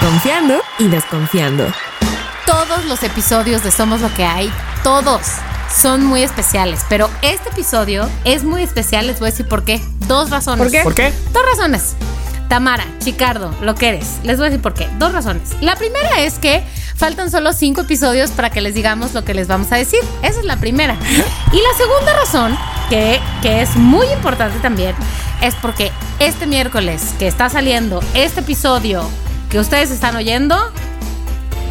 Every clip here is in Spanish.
Confiando y desconfiando. Todos los episodios de Somos lo que hay, todos son muy especiales, pero este episodio es muy especial, les voy a decir por qué. Dos razones. ¿Por qué? ¿Por qué? Dos razones. Tamara, Chicardo, lo que eres. Les voy a decir por qué. Dos razones. La primera es que faltan solo cinco episodios para que les digamos lo que les vamos a decir. Esa es la primera. Y la segunda razón, que, que es muy importante también, es porque este miércoles que está saliendo este episodio que ustedes están oyendo,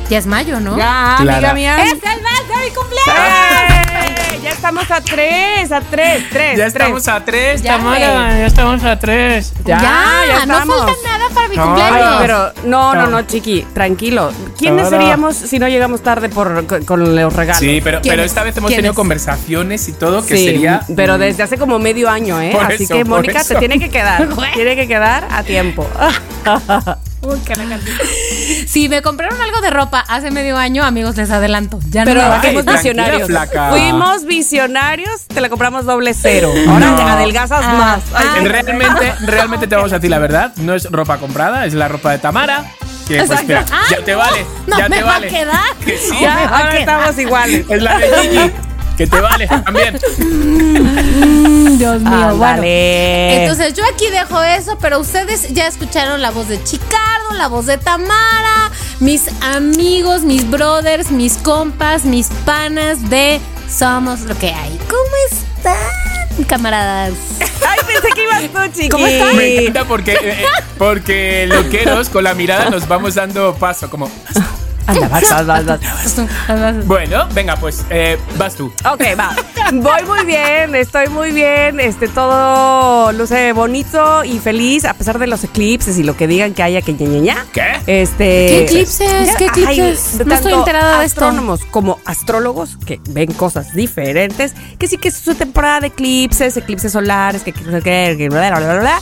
ya es mayo, ¿no? Ya, Clara. amiga mía. ¡Es el mes de mi cumpleaños! ¡Eh! Ya estamos a tres, a tres, tres. Ya tres. estamos a tres, Ya, Tamara. Ya estamos a tres. Ya, ya no estamos. falta nada para mi No, cumpleaños. Ay, pero no, no, no, chiqui, tranquilo. ¿Quiénes Ahora. seríamos si no llegamos tarde por, con, con los regalos? Sí, pero, pero esta vez hemos tenido conversaciones y todo que Sí, sería. pero desde hace como medio año, ¿eh? Por Así eso, que, por Mónica, te eso. tiene que quedar. Tiene que quedar a tiempo. Uy, qué la canción. Si me compraron algo de ropa hace medio año, amigos, les adelanto. Ya Pero no fuimos visionarios. flaca. Fuimos visionarios, te la compramos doble cero. Ahora No. te adelgazas Ah, más. Ay, ah, En realmente, realmente te vamos a decir la verdad. No es ropa comprada, es la ropa de Tamara. Que pues ya te vale. no ya me te va a vale. quedar. Que sí. ya, me va a ahora quedar. estamos iguales. Es la de Gigi. Que te vale también. Dios mío, bueno. Ándale. Entonces yo aquí dejo eso, pero ustedes ya escucharon la voz de Chicardo, la voz de Tamara, mis amigos, mis brothers, mis compas, mis panas de Somos lo que hay. ¿Cómo están, camaradas? Ay, pensé que ibas tú, chiqui. ¿Cómo estás? Me encanta porque, eh, eh, porque loqueros con la mirada nos vamos dando paso. Como, Anda, vas, vas, vas, vas. bueno, venga, pues eh, vas tú. Ok, va. Voy muy bien, estoy muy bien. Este, todo luce bonito y feliz, a pesar de los eclipses y lo que digan que haya que ña, ña, ña. ¿Qué? Este, ¿Qué eclipses? ¿Qué eclipses? No estoy enterada de esto. Astrónomos como astrólogos que ven cosas diferentes, que sí que es su temporada de eclipses, eclipses solares, que, que, que, bla, bla, bla, bla.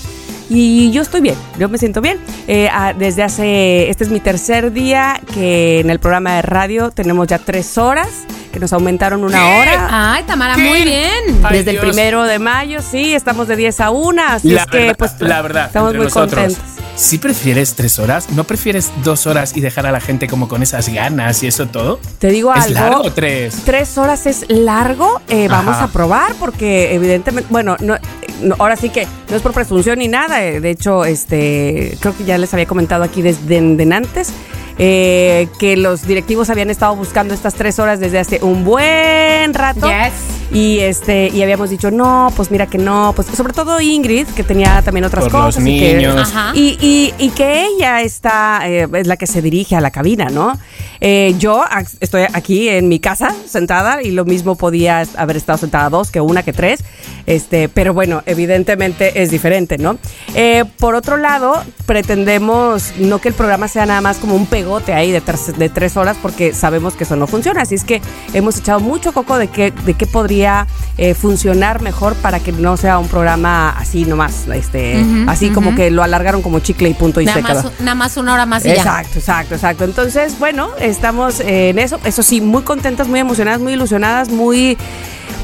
Y yo estoy bien, yo me siento bien. Eh, ah, desde hace, este es mi tercer día que en el programa de radio tenemos ya tres horas, que nos aumentaron una ¿Qué? hora. Ay, Tamara, ¿Qué? muy bien. Ay, Desde Dios. el primero de mayo, sí, estamos de 10 a 1, así La es que pues la verdad, estamos muy nosotros, contentos. ¿Sí prefieres tres horas? ¿No prefieres dos horas y dejar a la gente como con esas ganas y eso todo? Te digo ¿Es algo. largo tres? Tres horas es largo, eh, vamos a probar porque evidentemente, bueno, no, no, ahora sí que no es por presunción ni nada, eh, de hecho, este, creo que ya les había comentado aquí desde de antes. Eh, que los directivos habían estado buscando estas tres horas desde hace un buen rato Yes. y este y habíamos dicho no pues mira que no pues sobre todo Ingrid que tenía también otras Por los cosas y que- niños. Ajá. y, y- y que ella está, eh, es la que se dirige a la cabina, ¿no? Eh, yo estoy aquí en mi casa sentada y lo mismo podía haber estado sentada dos que una que tres, este, pero bueno, evidentemente es diferente, ¿no? Eh, por otro lado, pretendemos no que el programa sea nada más como un pegote ahí de tres, de tres horas porque sabemos que eso no funciona, así es que hemos echado mucho coco de qué, de qué podría eh, funcionar mejor para que no sea un programa así nomás, este, así como que lo alargaron como chicle y punto y Nada se más, nada más una hora más y ya. Exacto, exacto, exacto. Entonces, bueno, estamos en eso. Eso sí, muy contentas, muy emocionadas, muy ilusionadas, muy,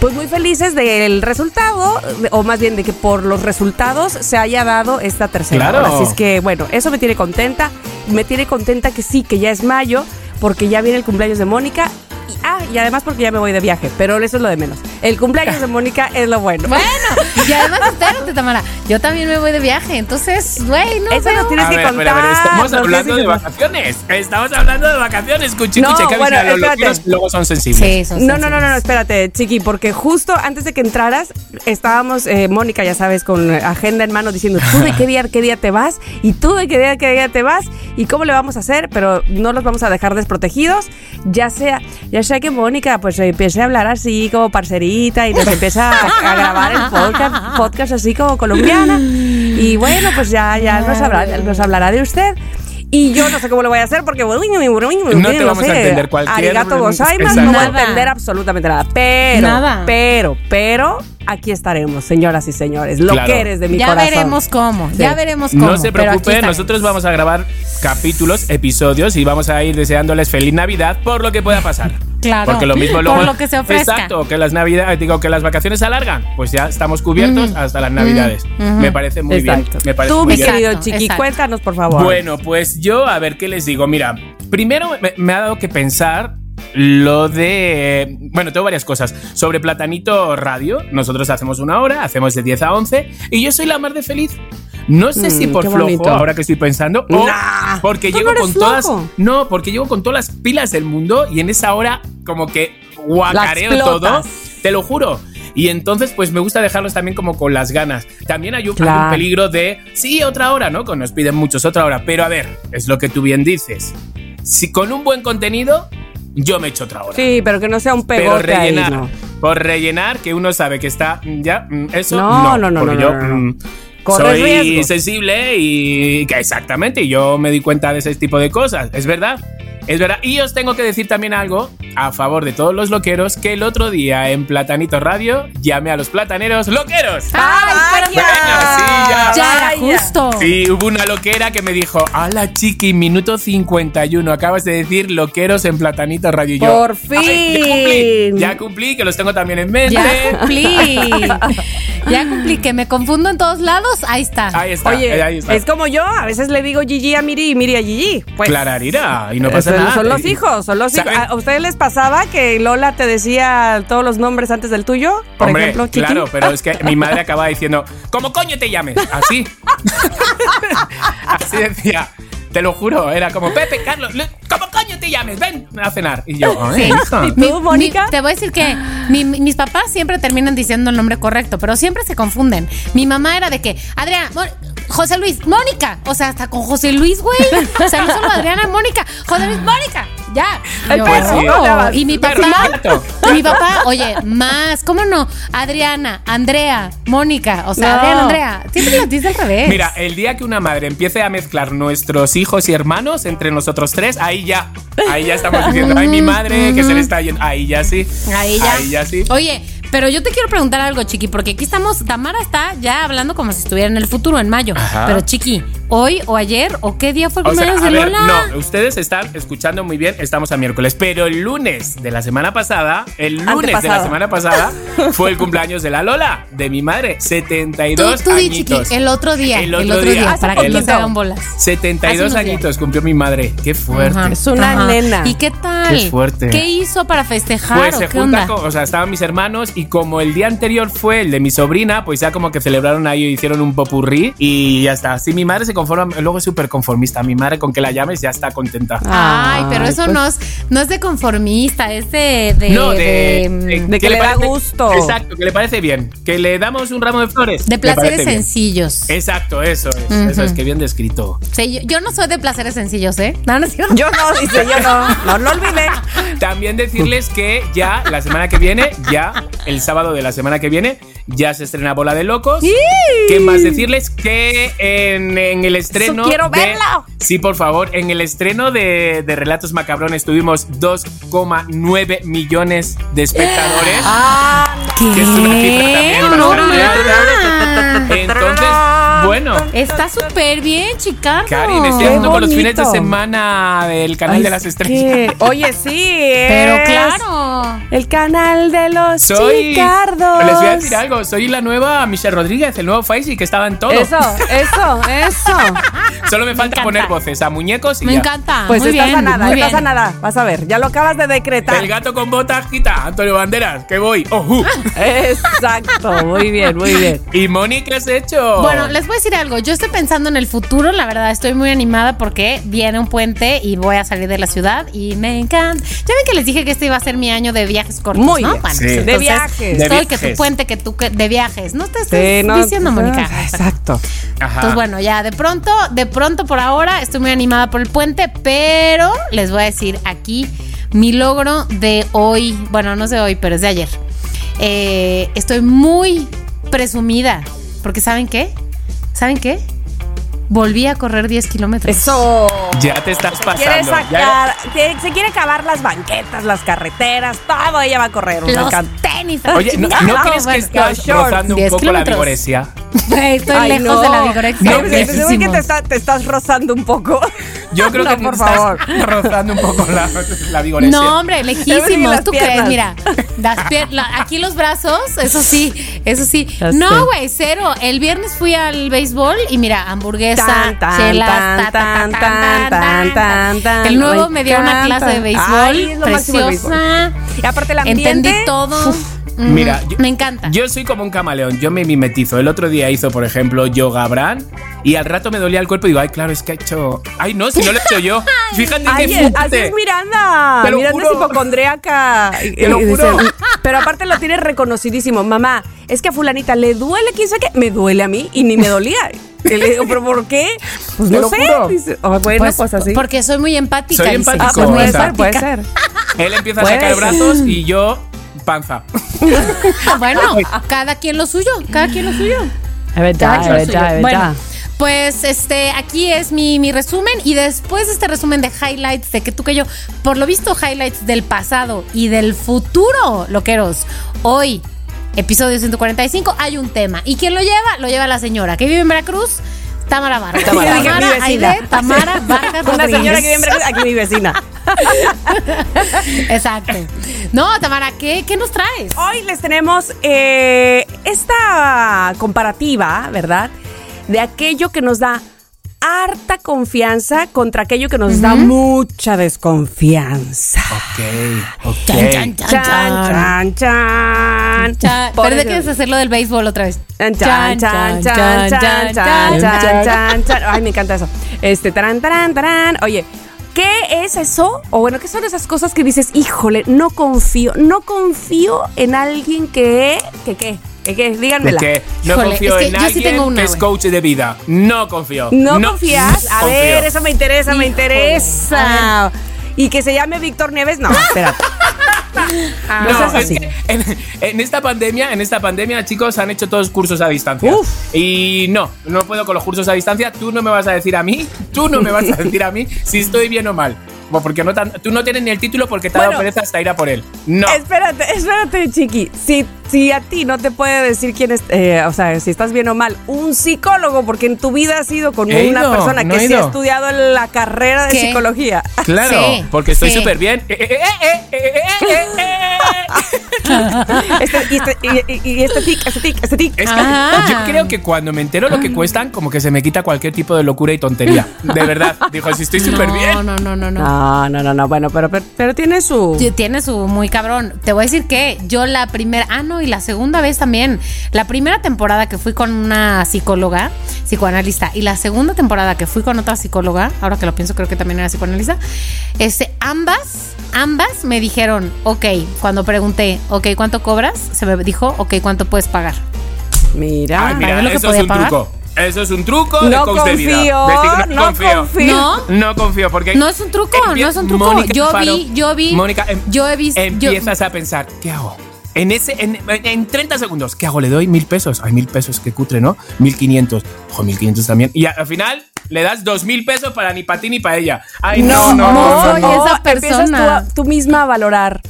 pues muy felices del resultado, o más bien de que por los resultados se haya dado esta tercera Claro. hora. Así es que, bueno, eso me tiene contenta. Me tiene contenta que sí, que ya es mayo, porque ya viene el cumpleaños de Mónica. Y, ah, y además porque ya me voy de viaje, pero eso es lo de menos. El cumpleaños de Mónica es lo bueno. Bueno, y además espérate, Tamara. Yo también me voy de viaje, entonces, güey, no Eso nos tienes A que ver, contar. pero a ver, estamos hablando de vacaciones. Estamos hablando de vacaciones. Cuchi, No, cuchi, bueno, los luego son sensibles. Sí, son No, no, no, no, no, sensibles. espérate, chiqui, porque justo antes de que entraras, estábamos, eh, Mónica, ya sabes, con agenda en mano diciendo, tú de qué día, qué día te vas, y tú de qué día, qué día te vas, y cómo le vamos a hacer, pero no los vamos a dejar desprotegidos, ya sea, ya sea que Mónica, pues empiece a hablar así como parcerita y nos empieza a, a grabar el podcast, podcast así como colombiana, y bueno, pues ya, ya nos, hablará, nos hablará de usted. Y yo no sé cómo lo voy a hacer porque no te vamos a entender cualquier- Arigato gozaimasu, Exacto. no voy a entender absolutamente nada. Pero, Nada. pero, pero, aquí estaremos, señoras y señores. Lo Claro. que eres de mi ya corazón. veremos cómo, Sí. ya veremos cómo. No se preocupen, nosotros vamos a grabar capítulos, episodios y vamos a ir deseándoles feliz Navidad por lo que pueda pasar. Claro. Porque lo mismo luego. Por lo que se ofrezca. Exacto, que las navidades, digo que las vacaciones se alargan. Pues ya estamos cubiertos hasta las navidades. Me parece muy Exacto. bien. Me parece Tú, muy mi bien. querido Chiqui, exacto. cuéntanos, por favor. Bueno, pues yo a ver qué les digo. Mira, primero me, me ha dado que pensar lo de... Bueno, tengo varias cosas. Sobre Platanito Radio, nosotros hacemos una hora, hacemos de 10 a 11 y yo soy la más de feliz. No sé Mm, si por qué flojo, bonito. ahora que estoy pensando, o Nah, porque llego no con todas... flojo. No, porque llego con todas las pilas del mundo y en esa hora como que guacareo todo. Te lo juro. Y entonces, pues me gusta dejarlos también como con las ganas. También hay un, hay un peligro de, sí, otra hora, ¿no? Que nos piden muchos otra hora. Pero a ver, es lo que tú bien dices. Si con un buen contenido, yo me echo otra hora. Sí, pero que no sea un pero pegote ahí, rellenar, ¿no? por rellenar, que uno sabe que está mm, ya, mm, eso No, no, no, no, yo no, no. mm, Corres soy riesgos. sensible y que exactamente, yo me di cuenta de ese tipo de cosas, es verdad. Es verdad. Y os tengo que decir también algo a favor de todos los loqueros, que el otro día en Platanito Radio llamé a los plataneros loqueros. ¡Ay, pero Bueno, sí, ya. Ya era justo. Sí, hubo una loquera que me dijo, ¡Hala, chiqui! Minuto 51. Acabas de decir loqueros en Platanito Radio. Y yo, Por "Ay, ya cumplí, fin. ya cumplí, que los tengo también en mente. Ya cumplí. ya cumplí. Que me confundo en todos lados. Ahí está. Ahí está, Oye, ahí está. es como yo, a veces le digo Gigi a Miri y Miri a Gigi. Pues, Clararira, y no pasa nada. son los hijos, son los hijos. ¿A ustedes les pasaba que Lola te decía todos los nombres antes del tuyo? Por Hombre, ejemplo, Chiqui. claro, pero es que mi madre acaba diciendo, ¿cómo coño te llames? Así. Así decía. Te lo juro, era como, Pepe, Carlos, ¿cómo coño te llames? Ven a cenar. Y yo, "Ay, hija". ¿Y tú, Mónica? Mi- te voy a decir que mi- mi- mis papás siempre terminan diciendo el nombre correcto, pero siempre se confunden. Mi mamá era de que, Adriana, Mon- José Luis, Mónica. O sea, hasta con José Luis, güey. O sea, no solo Adriana, Mónica. José Luis, Mónica. Ya. Yo, perro. Y mi papá, y mi papá, oye, más, ¿cómo no? Adriana, Andrea, Mónica. O sea, No. Adriana, Andrea. Siempre lo dice al revés. Mira, el día que una madre empiece a mezclar nuestros hijos y hermanos entre nosotros tres, ahí ya, ahí ya estamos diciendo, ay, mi madre, que se le está yendo. Ahí ya sí. Ahí ya. Ahí ya sí. Oye, pero yo te quiero preguntar algo, Chiqui, porque aquí estamos, Tamara está ya hablando como si estuviera en el futuro, en mayo. Ajá. Pero Chiqui, hoy o ayer o qué día fue el O sea, cumpleaños de ver, Lola? no, ustedes están escuchando muy bien, estamos a miércoles, pero el lunes de la semana pasada, el lunes de la Antepasado. semana pasada, fue el cumpleaños de la Lola, de mi madre, Tú, 72 tú Chiqui, añitos. el otro día, El el otro otro, día. día, para que no te hagan bolas. 72 Hace unos días. añitos cumplió mi madre, qué fuerte. Ajá. Es una Ajá. nena. ¿Y qué tal? Qué fuerte. ¿Qué hizo para festejar Pues o se qué junta onda? con, o sea, estaban mis hermanos y como el día anterior fue el de mi sobrina, pues ya como que celebraron ahí, hicieron un popurrí y ya está. Sí, mi madre se conforma, luego es súper conformista, mi madre con que la llames ya está contenta. Ay, pero eso pues. no, es, no es de conformista, es de... de no, de, de- de que le da gusto. Exacto, que le parece bien. Que le damos un ramo de flores. de placeres bien. sencillos. Exacto, eso es. Eso es que bien descrito. Sí, yo, yo no soy de placeres sencillos, ¿eh? No, no es cierto. Yo no, dice, yo no. No lo olvidé. También decirles que ya la semana que viene, ya el sábado de la semana que viene, ya se estrena Bola de Locos. ¿Qué más decirles? Que en, en el estreno. Eso quiero de- verlo. Sí, por favor. En el estreno de, de Relatos Macabrones tuvimos 2,9 millones de espectadores. Ah, Que es una cifra también No, alta. Entonces, bueno. Está súper bien, Chicago. Cari, me estoy Qué haciendo con los fines de semana del canal Ay, de las es estrellas. que- Oye, sí. Pero claro. El canal de los Soy. chicardos. Les voy a decir algo. Soy la nueva Michelle Rodríguez, el nuevo Faisy que estaba en todo. Eso, eso, eso. Solo me falta poner voces a muñecos y Me ya. encanta. Pues muy estás bien, a nada, muy estás bien. a nada. Vas a ver, ya lo acabas de decretar. El gato con botas quita, Antonio Banderas, que voy. Ojú. Exacto, muy bien, muy bien. ¿Y Moni qué has hecho? Bueno, les voy a decir algo. Yo estoy pensando en el futuro. La verdad, estoy muy animada porque viene un puente y voy a salir de la ciudad y me encanta. Ya ven que les dije que este iba a ser mi año de viajes cortos, Muy ¿no? bien. Bueno, Sí. pues De viajes. De Estoy que tu viajes. puente, que tú que- de viajes. No te Sí, no, diciendo, pues, Mónica. ah, Exacto. Ajá. Entonces, bueno, ya de pronto, de pronto por ahora estoy muy animada por el puente, pero les voy a decir aquí mi logro de hoy, bueno, no es de hoy, pero es de ayer. Eh, estoy muy presumida, porque ¿saben qué? ¿Saben qué? Volví a correr 10 kilómetros. Eso. Ya te estás pasando. Quiere sacar, se quiere acabar las banquetas, las carreteras, todo ella va a correr. Los tenis. Oye, ¿no, chingada. ¿no crees que estás rozando un 10 poco la vigoresia? Güey, Estoy Ay, lejos no. de la vigorexia. No, se- se ve que te, está- te estás rozando un poco. Yo creo No, que por estás favor. rozando un poco la, la vigoresia. No, hombre, lejísimos. ¿Tú crees? piernas. Mira, las pier- la- aquí los brazos, eso sí, eso sí. No, güey, cero. El viernes fui al béisbol y mira, hamburguesa, chelas, tan, tan, tan, tan. El nuevo Me dio una clase de béisbol Ay, preciosa. Y aparte el ambiente. Entendí todo. Mm, Mira, yo- me encanta. Yo soy como un camaleón, yo me mimetizo. El otro día hizo, por ejemplo, yoga Bran y al rato me dolía el cuerpo y digo, ay, claro, es que ha hecho. Ay, no, si no lo he hecho yo. Fíjate Ay, qué eh, así es Miranda. Te lo Miranda es juro. hipocondríaca. Te lo Y dice, juro. Pero aparte lo tiene reconocidísimo. Mamá, es que a fulanita le duele, quién sabe qué. Me duele a mí y ni me dolía. Y le digo, ¿pero por qué? Pues no lo sé. Dice, "Oh, bueno, pues, así. Porque soy muy empática. Soy empático, Ah, pues puede ser, puede ser. Él empieza a sacar brazos y yo panza. Bueno, cada quien lo suyo, cada quien lo suyo. Es verdad, es verdad, es Bueno, verdad. pues este, aquí es mi, mi resumen y después de este resumen de highlights de que tú que yo, por lo visto highlights del pasado y del futuro, loqueros, hoy, episodio 145, hay un tema. ¿Y quién lo lleva? Lo lleva la señora que vive en Veracruz, Tamara Vargas. Tamara. Mi Tamara, vecina. Aide, Tamara Vargas Una señora que Veracruz, aquí mi vecina. Exacto. No, Tamara, ¿qué, qué nos traes? Hoy les tenemos eh, esta comparativa, ¿verdad? De aquello que nos da harta confianza contra aquello que nos da mucha desconfianza. Ok, ok. Chan, chan, chan. Chan, chan, chan. chan. Que es hacerlo del béisbol otra vez. Ay, me encanta eso. Este, taran, taran, taran. Oye. ¿Qué es eso? O bueno, ¿qué son esas cosas que dices, híjole, no confío, no confío en alguien que, que qué? Que qué, De díganmela. que no Híjole, confío es que en yo sí alguien tengo una, que es güey. coach de vida. No confío. ¿No, confías? A confío. ver, eso me interesa, me Híjole. interesa. Y que se llame Víctor Nieves, no, espérate. Ah, No, es así. que en, en esta pandemia, en esta pandemia, chicos, han hecho todos cursos a distancia. Uf. Y no, no puedo con los cursos a distancia. Tú no me vas a decir a mí, tú no me vas a decir a mí si estoy bien o mal. Porque no tan- tú no tienes ni el título porque te ha dado Bueno. pereza hasta ir a por él. No. Espérate, espérate, chiqui. Si, si a ti no te puede decir quién es, eh, o sea, si estás bien o mal, un psicólogo, porque en tu vida has sido con He una ido, persona no que sí ha ido. estudiado la carrera de ¿Qué? psicología. Claro, Sí, porque estoy sí. súper bien. Eh, eh, Este, y, este, y, este tic, este tic, este tic. Es que Ah. yo creo que cuando me entero lo que cuestan, como que se me quita cualquier tipo de locura y tontería. De verdad. Dijo, si estoy súper bien. No, no, no, no, no. No, no, no, no, bueno, pero, pero, pero tiene su... Tiene su muy cabrón. Te voy a decir que yo la primera, ah, no, y la segunda vez también. La primera temporada que fui con una psicóloga, psicoanalista, y la segunda temporada que fui con otra psicóloga, ahora que lo pienso, creo que también era psicoanalista, este, ambas, ambas me dijeron, ok, cuando pregunté, ok, ¿cuánto cobras? Se me dijo, ok, ¿cuánto puedes pagar? Mira. Ay, mira, ¿sabes lo que eso es un pagar? truco. Eso es un truco de no coach de vida. confío, De tic- no confío. No. No confío porque No es un truco, no es un truco. Mónica yo vi, yo vi, Mónica, em- yo he visto, yo- empiezas a pensar, ¿qué hago? En ese, en, en 30 segundos, ¿qué hago? ¿Le doy mil pesos? Ay, mil pesos, qué cutre, ¿no? Mil quinientos. Ojo, mil quinientos también. Y al final le das dos mil pesos para ni para ti ni para ella. Ay, no, no, no. soy no, no. esa o empiezas tú, persona. tú misma a valorar.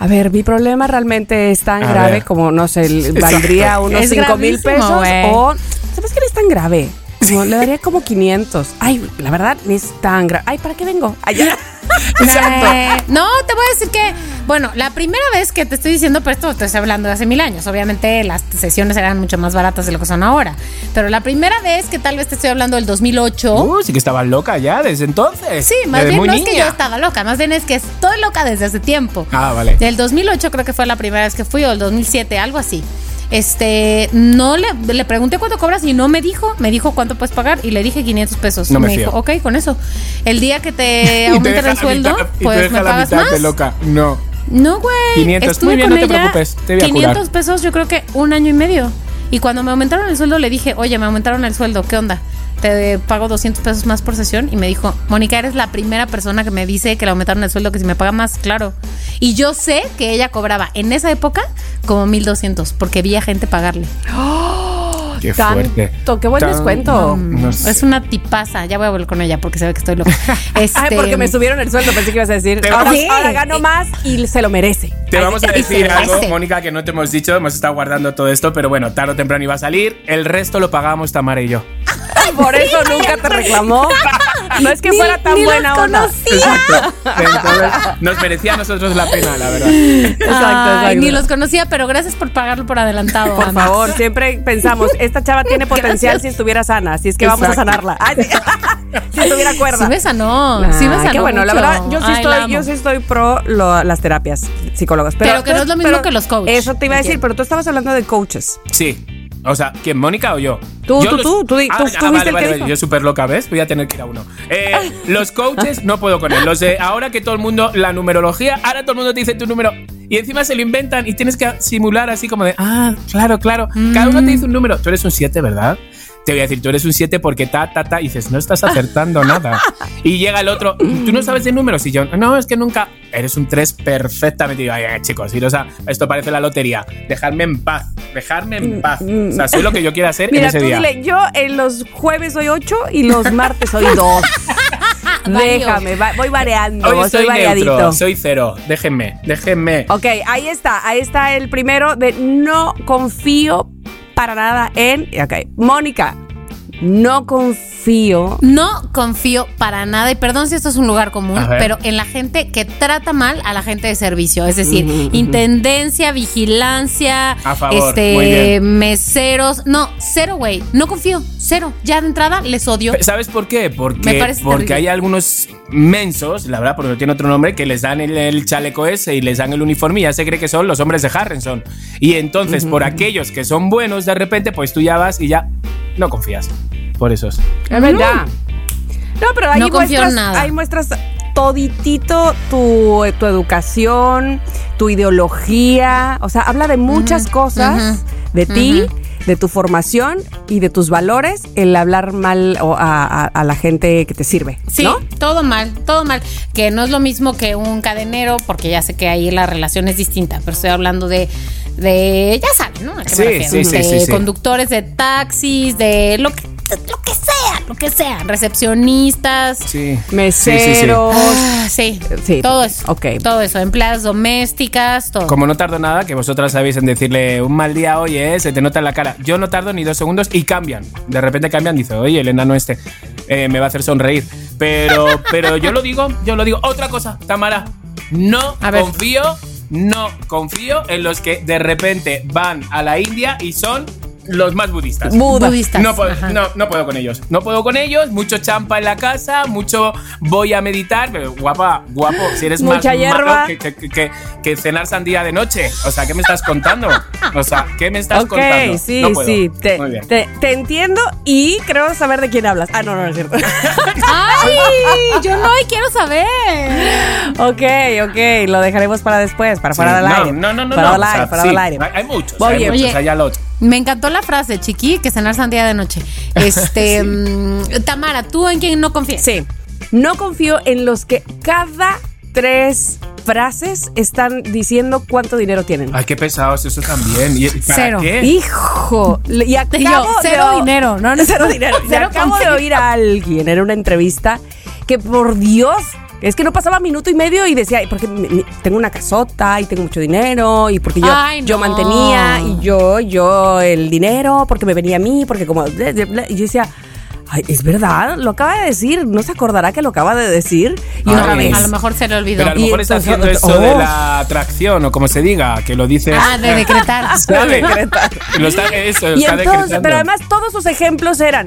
A ver, mi problema realmente es tan A grave ver. como, no sé, valdría unos Es 5 mil gravísimo, pesos. güey. O, ¿sabes qué no es tan grave? Como, le daría como 500. Ay, la verdad, ni es tan grave. Ay, ¿para qué vengo? Ay, ya. Eh, no, te voy a decir que, bueno, la primera vez que te estoy diciendo, pero esto te estoy hablando de hace mil años. Obviamente las sesiones eran mucho más baratas de lo que son ahora. Pero la primera vez que tal vez te estoy hablando del 2008. Uh, sí que estaba loca ya desde entonces. Sí, más Desde bien no es que niña. yo estaba loca, más bien es que estoy loca desde hace tiempo. Ah, vale. Del 2008 creo que fue la primera vez que fui, o el 2007, algo así. Este, no le, le pregunté cuánto cobras y no me dijo, me dijo cuánto puedes pagar y le dije 500 pesos. No me dijo, ok, con eso. El día que te aumenten el sueldo, mitad- pues me pagas más. de loca. No. No, güey. 500, Estuve muy bien, con no te ella preocupes, te voy a 500 curar. pesos, yo creo que un año y medio. Y cuando me aumentaron el sueldo, le dije, oye, me aumentaron el sueldo, ¿qué onda? Te pago 200 pesos más por sesión. Y me dijo, Mónica, eres la primera persona que me dice que le aumentaron el sueldo, que si me paga más, claro. Y yo sé que ella cobraba en esa época como 1200, porque vi a gente pagarle. Qué fuerte. Tanto, qué buen Tan- descuento. No sé. Es una tipaza. Ya voy a volver con ella porque se ve que estoy loca. Este, Ay, porque me subieron el sueldo, pensé que ibas a decir. Ahora, gano más y se lo merece. Te Ay, vamos a decir algo. Mónica, que no te hemos dicho, hemos estado guardando todo esto, pero bueno, tarde o temprano iba a salir. El resto lo pagamos Tamara y yo. Por eso nunca te reclamó. No es que Ni- fuera tan ni los buena onda. conocía. Entonces, nos merecía a nosotros la pena, la verdad. Exacto, Ay, exacto. Ni los conocía, pero gracias por pagarlo por adelantado. Por Ana. favor, siempre pensamos, esta chava tiene potencial si estuviera sana, así es que vamos a sanarla. Ay, si estuviera cuerda. Sí me sanó, sí me sanó qué bueno, la verdad, yo sí Ay, estoy, yo sí estoy pro lo- las terapias psicólogas. Pero, Pero que no es lo mismo que los coaches. Eso te iba a decir, pero tú estabas hablando de coaches. Sí. O sea, ¿quién, Mónica o yo? Tú, Yo tú, tú, tú Ah, tú- ah, vale, vale, vale. Yo súper loca, ¿ves? Voy a tener que ir a uno. Eh, los coaches no puedo con él. Los de ahora que todo el mundo, la numerología, ahora todo el mundo te dice tu número. Y encima se lo inventan y tienes que simular así como de, ah, claro, claro. Cada uno te dice un número. Tú eres un 7, ¿verdad? Te voy a decir, tú eres un 7 porque ta, ta, ta. Y dices, no estás acertando nada. Y llega el otro, tú no sabes de números. Y yo, no, es que nunca. Eres un 3 perfectamente. Y yo, ay, ay, chicos, a- esto parece la lotería. Dejarme en paz. Dejarme en paz. O sea, soy lo que yo quiera hacer en ese tú día. dile, yo en los jueves soy 8 y los martes soy 2. Déjame, va- voy variando, Hoy soy variadito. neutro, soy cero. Déjenme, déjenme. Ok, ahí está, ahí está el primero de no confío para nada en... Ok, Mónica, no confío... No confío para nada, y perdón si esto es un lugar común, pero en la gente que trata mal a la gente de servicio. Es decir, intendencia, vigilancia, A favor, este, meseros. No, cero, güey. No confío, cero. Ya de entrada les odio. ¿Sabes por qué? Porque, Me porque terrible. hay algunos mensos, la verdad, porque no tiene otro nombre, que les dan el, el chaleco ese y les dan el uniforme y ya se cree que son los hombres de Harrison. Y entonces, por aquellos que son buenos, de repente, pues tú ya vas y ya no confías. Por esos. Es verdad. No, pero ahí No muestras, nada. ahí muestras toditito tu, tu educación, tu ideología, o sea, habla de muchas cosas de ti, de tu formación y de tus valores, el hablar mal o a, a- a la gente que te sirve, Sí, ¿no? todo mal, todo mal. Que no es lo mismo que un cadenero, porque ya sé que ahí la relación es distinta, pero estoy hablando de, de ya saben, ¿no? ¿A qué me Sí, refiero? sí, sí, de sí, sí. conductores de taxis, de lo que, lo que sea, lo que sea, recepcionistas. Sí. Meseros. Ah, sí, Sí, todo eso. ok. Todo eso, empleadas domésticas, todo. Como no tardo nada, que vosotras sabéis en decirle un mal día, oye, eh, se te nota en la cara. Yo no tardo ni dos segundos y cambian. De repente cambian, dice, oye, el enano este eh, me va a hacer sonreír. Pero, pero yo lo digo, yo lo digo. Otra cosa, Tamara, no A ver. confío, no confío en los que de repente van a la India y son los más budistas. Buda. Budistas. No puedo, no, no puedo con ellos. No puedo con ellos. Mucho champa en la casa, mucho voy a meditar. Pero guapa, guapo, si eres Mucha más hierba. malo que, que- que- que cenar sandía de noche. O sea, ¿qué me estás contando? O sea, ¿qué me estás Ok, contando? sí, No puedo. sí, te, Muy bien. te- te entiendo y creo saber de quién hablas. Ah, no, no, no es cierto. ¡Ay! Yo no y quiero saber. ok, ok, lo dejaremos para después, para Sí, fuera del no, aire. No, no, no. Para no, del o sea, aire, para sí, del aire. Hay, hay muchos, hay muchos. oye. allá lo otro. Me encantó la frase, chiqui, que cenar sandía de noche. Este, mm, Tamara, ¿tú en quién no confías? Sí. No confío en los que cada tres frases están diciendo cuánto dinero tienen. Ay, qué pesados, eso también. ¿Y para Cero. qué? Hijo, y acabo yo, cero dinero, no, no, cero dinero. Cero acabo de oír a alguien en una entrevista que por Dios, es que no pasaba minuto y medio y decía, "Ay, porque tengo una casota y tengo mucho dinero y porque yo, Ay, yo mantenía y yo, yo el dinero porque me venía a mí, porque como... bla, bla, bla". Y yo decía... Ay, es verdad, lo acaba de decir, no se acordará que lo acaba de decir y Ay. otra vez. A lo mejor se le olvidó. Pero a lo mejor está haciendo eso de Oh. la atracción o como se diga, que lo dice. Ah, de decretar. Está, eso, lo Y está entonces, decretando. pero además todos sus ejemplos eran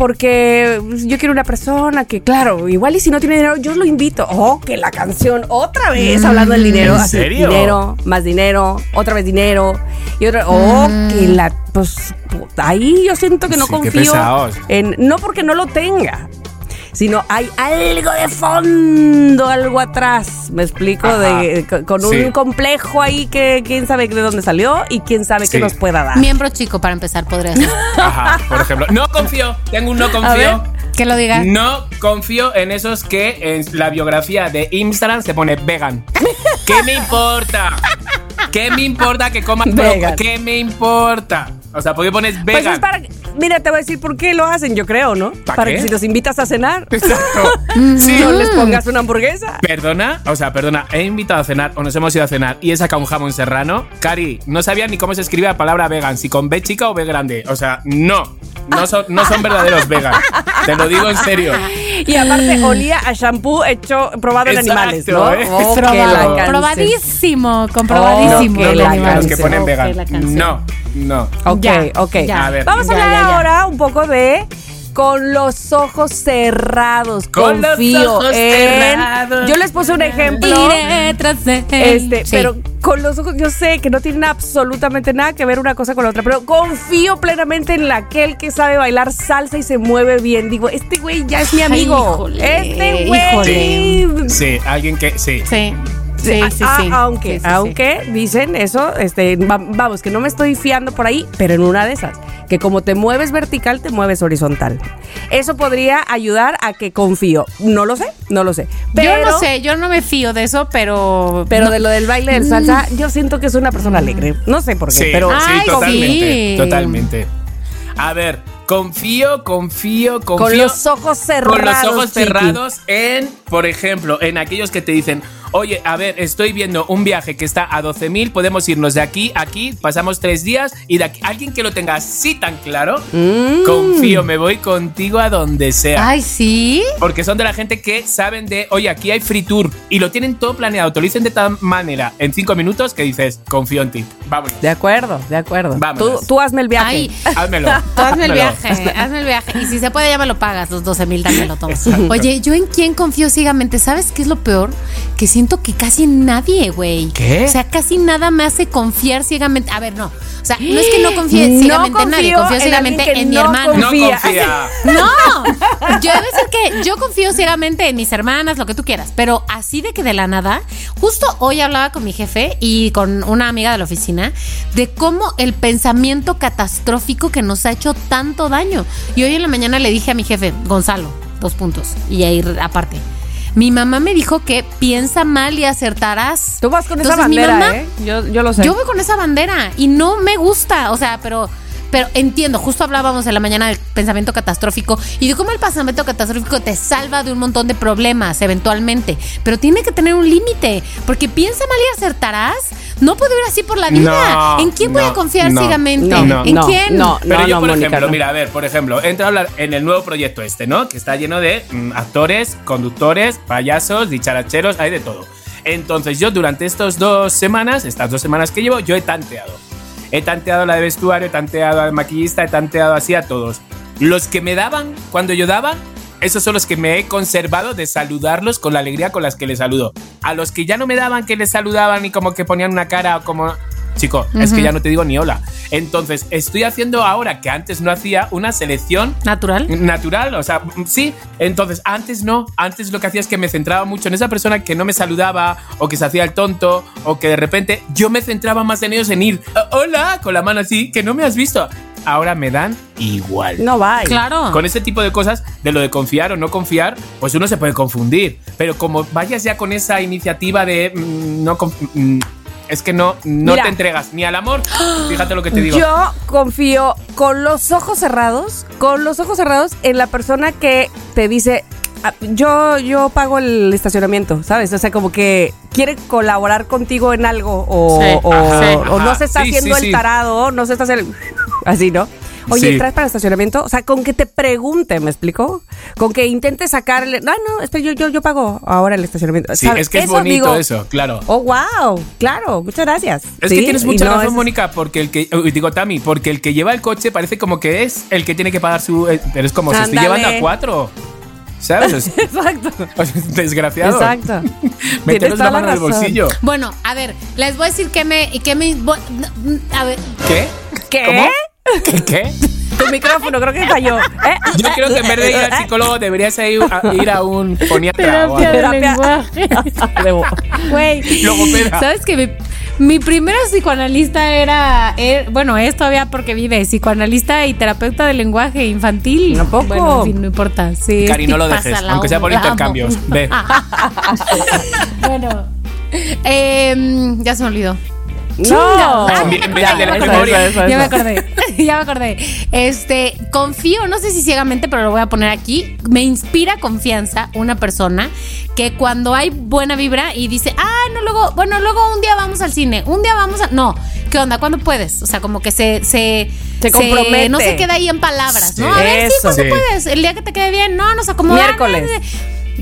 porque yo quiero una persona que, claro, igual y si no tiene dinero, yo lo invito. Oh, que la canción otra vez hablando del dinero. ¿en así, serio? Dinero, más dinero, otra vez dinero. Y otra, oh, que la, pues ahí yo siento que no Sí, confío en, no porque no lo tenga. Sino hay algo de fondo, algo atrás. Me explico, de, con- con un Sí. complejo ahí que quién sabe de dónde salió y quién sabe Sí. qué nos pueda dar. Miembro chico, para empezar, podría ser. Ajá, por ejemplo. No confío, tengo un no ver. confío. Que lo diga. No confío en esos que en la biografía de Instagram se pone vegan. ¿Qué me importa? ¿Qué me importa que coman. ¿Qué me importa? O sea, ¿por qué pones Pues vegan? es para. Mira, te voy a decir por qué lo hacen, yo creo, ¿no? ¿Pa Para qué? que si los invitas a cenar, Exacto. Sí. no les pongas una hamburguesa. Perdona, o sea, perdona, he invitado a cenar o nos hemos ido a cenar y he sacado un jamón serrano. Cari, no sabía ni cómo se escribe la palabra vegan, si con B chica o B grande. O sea, no. No son, no son verdaderos vegan. Te lo digo en serio. Y aparte, olía a shampoo hecho, probado en Exacto, animales, ¿no? ¿eh? Oh, que Probado. Probadísimo, Oh, comprobadísimo. que el la animal. Los que ponen Oh, que la vegan. No, no. Ok, Ya, ok. ya. A ver. Vamos a Ya, hablar ya, ya. ahora un poco de con los ojos cerrados. Con los confío ojos en- cerrados. Yo les puse un ejemplo. Iré tras de. Este, Sí. pero con los ojos, yo sé que no tienen absolutamente nada que ver una cosa con la otra, pero confío plenamente en aquel que sabe bailar salsa y se mueve bien. Digo, este güey ya es mi amigo. híjole, este güey. híjole. Sí, alguien que. Sí. Sí. Sí, sí, sí. Aunque, Sí, sí, sí. aunque dicen eso, este, va- vamos, que no me estoy fiando por ahí, pero en una de esas, que como te mueves vertical, te mueves horizontal. Eso podría ayudar a que confío. No lo sé, no lo sé. Pero, yo no sé, yo no me fío de eso, pero. Pero no. de lo del baile del salsa, yo siento que es una persona alegre. No sé por qué, Sí, pero sí, Ay, totalmente. sí. Totalmente. A ver, confío, confío, confío. con los ojos cerrados. Con los ojos chiqui. cerrados en, por ejemplo, en aquellos que te dicen, oye, a ver, estoy viendo un viaje que está a 12.000, podemos irnos de aquí a aquí, pasamos tres días y de aquí, alguien que lo tenga así tan claro, Mm. confío, me voy contigo a donde sea. Ay, sí. Porque son de la gente que saben de, oye, aquí hay free tour y lo tienen todo planeado, te lo dicen de tal manera en cinco minutos que dices, confío en ti. Vámonos. De acuerdo, de acuerdo. Tú, tú hazme el viaje. Ay, Házmelo. Tú hazme el viaje, hazme el viaje. Y si se puede, ya me lo pagas, los 12 mil también lo tomo. Oye, ¿yo en quién confío ciegamente? ¿Sabes qué es lo peor? Que siento que casi nadie, güey. ¿Qué? O sea, casi nada me hace confiar ciegamente. A ver, no. O sea, no es que no confíe No ciegamente en nadie, confío confío en ciegamente en mi no hermano. No Confía. confía. No, yo debe ser que yo confío ciegamente en mis hermanas, lo que tú quieras, pero así de que de la nada, justo hoy hablaba con mi jefe y con una amiga de la oficina de cómo el pensamiento catastrófico que nos ha hecho tanto daño. Y hoy en la mañana le dije a mi jefe, Gonzalo, dos puntos, y ahí aparte. Mi mamá me dijo que piensa mal y acertarás. Tú vas con esa Entonces, mi bandera, mamá- ¿eh? Yo, yo lo sé. yo voy con esa bandera y no me gusta, o sea, pero pero entiendo, justo hablábamos en la mañana del pensamiento catastrófico y de cómo el pensamiento catastrófico te salva de un montón de problemas eventualmente, pero tiene que tener un límite, porque piensa mal y acertarás, no puedo ir así por la vida. No, ¿En quién voy no, a confiar no, ciegamente? no, ¿En no, quién? no. Pero yo, por Mónica, ejemplo, no. mira, a ver, por ejemplo, entro a hablar en el nuevo proyecto este, ¿no? Que está lleno de mm, actores, conductores, payasos, dicharacheros, hay de todo. Entonces, yo durante estas dos semanas, estas dos semanas que llevo, yo he tanteado. He tanteado la de vestuario, he tanteado al maquillista, he tanteado así a todos. Los que me daban cuando yo daba, esos son los que me he conservado de saludarlos con la alegría con las que les saludo. A los que ya no me daban, que les saludaban y como que ponían una cara o como... Chico, es que ya no te digo ni hola. Entonces, estoy haciendo ahora que antes no hacía una selección Natural. natural, o sea, mm, sí. Entonces, antes no, antes lo que hacía es que me centraba mucho en esa persona que no me saludaba o que se hacía el tonto o que de repente yo me centraba más en ellos en ir, "Ah, hola, con la mano así, que no me has visto. Ahora me dan igual. No va. Claro. Con ese tipo de cosas, de lo de confiar o no confiar, pues uno se puede confundir. Pero como vayas ya con esa iniciativa de mm, no conf- mm, es que no, no Mira. te entregas ni al amor. Fíjate lo que te digo. Yo confío con los ojos cerrados, con los ojos cerrados en la persona que te dice, "Ah, yo, yo pago el estacionamiento, ¿sabes? O sea, como que quiere colaborar contigo en algo o, Sí, o- ajá, o no se está Sí, haciendo sí, el sí. tarado, no se está haciendo... Así, ¿no? Oye, Sí. ¿traes para el estacionamiento? O sea, con que te pregunte, ¿me explico? Con que intente sacarle... Ah, no, espera, yo, yo, yo pago ahora el estacionamiento. Sí, ¿Sabes? es que es Eso, bonito digo, eso, claro. Oh, wow, claro, muchas gracias. Es Sí, que tienes mucha no razón, es- Mónica, porque el que. uy, Digo, Tami, porque el que lleva el coche parece como que es el que tiene que pagar su. eh, Pero es como se estoy llevando a cuatro. ¿Sabes? Es- Exacto. Desgraciado. Exacto. Meteros la mano en el bolsillo. Bueno, a ver, les voy a decir que me que me a ver, ¿Qué? ¿Qué? ¿Cómo? ¿Qué? ¿Qué? Tu micrófono creo que falló. ¿Eh? Yo creo que en vez de ir al psicólogo deberías ir a, ir a un poniatra o Terapia algo. de lenguaje. Güey. Logopeda. ¿Sabes que mi, mi primera psicoanalista era, er- bueno, es todavía porque vive, psicoanalista y terapeuta de lenguaje infantil? ¿A poco? Bueno, en fin, no importa. Sí, Cari, no lo dejes, aunque sea por intercambios. Ve. bueno, em, ya se me olvidó. No. Ah, Ya, de la memoria. Ya me acordé, ya me acordé. Este, confío, no sé si ciegamente, pero lo voy a poner aquí. Me inspira confianza una persona que cuando hay buena vibra y dice, ah, no, luego, bueno, luego un día vamos al cine, un día vamos a. No, ¿qué onda? ¿Cuándo puedes? O sea, como que se. Se, Se compromete. no se queda ahí en palabras, ¿no? Sí. A ver, sí, Eso. ¿cuándo Sí. puedes? El día que te quede bien, no, nos acomodamos. Miércoles.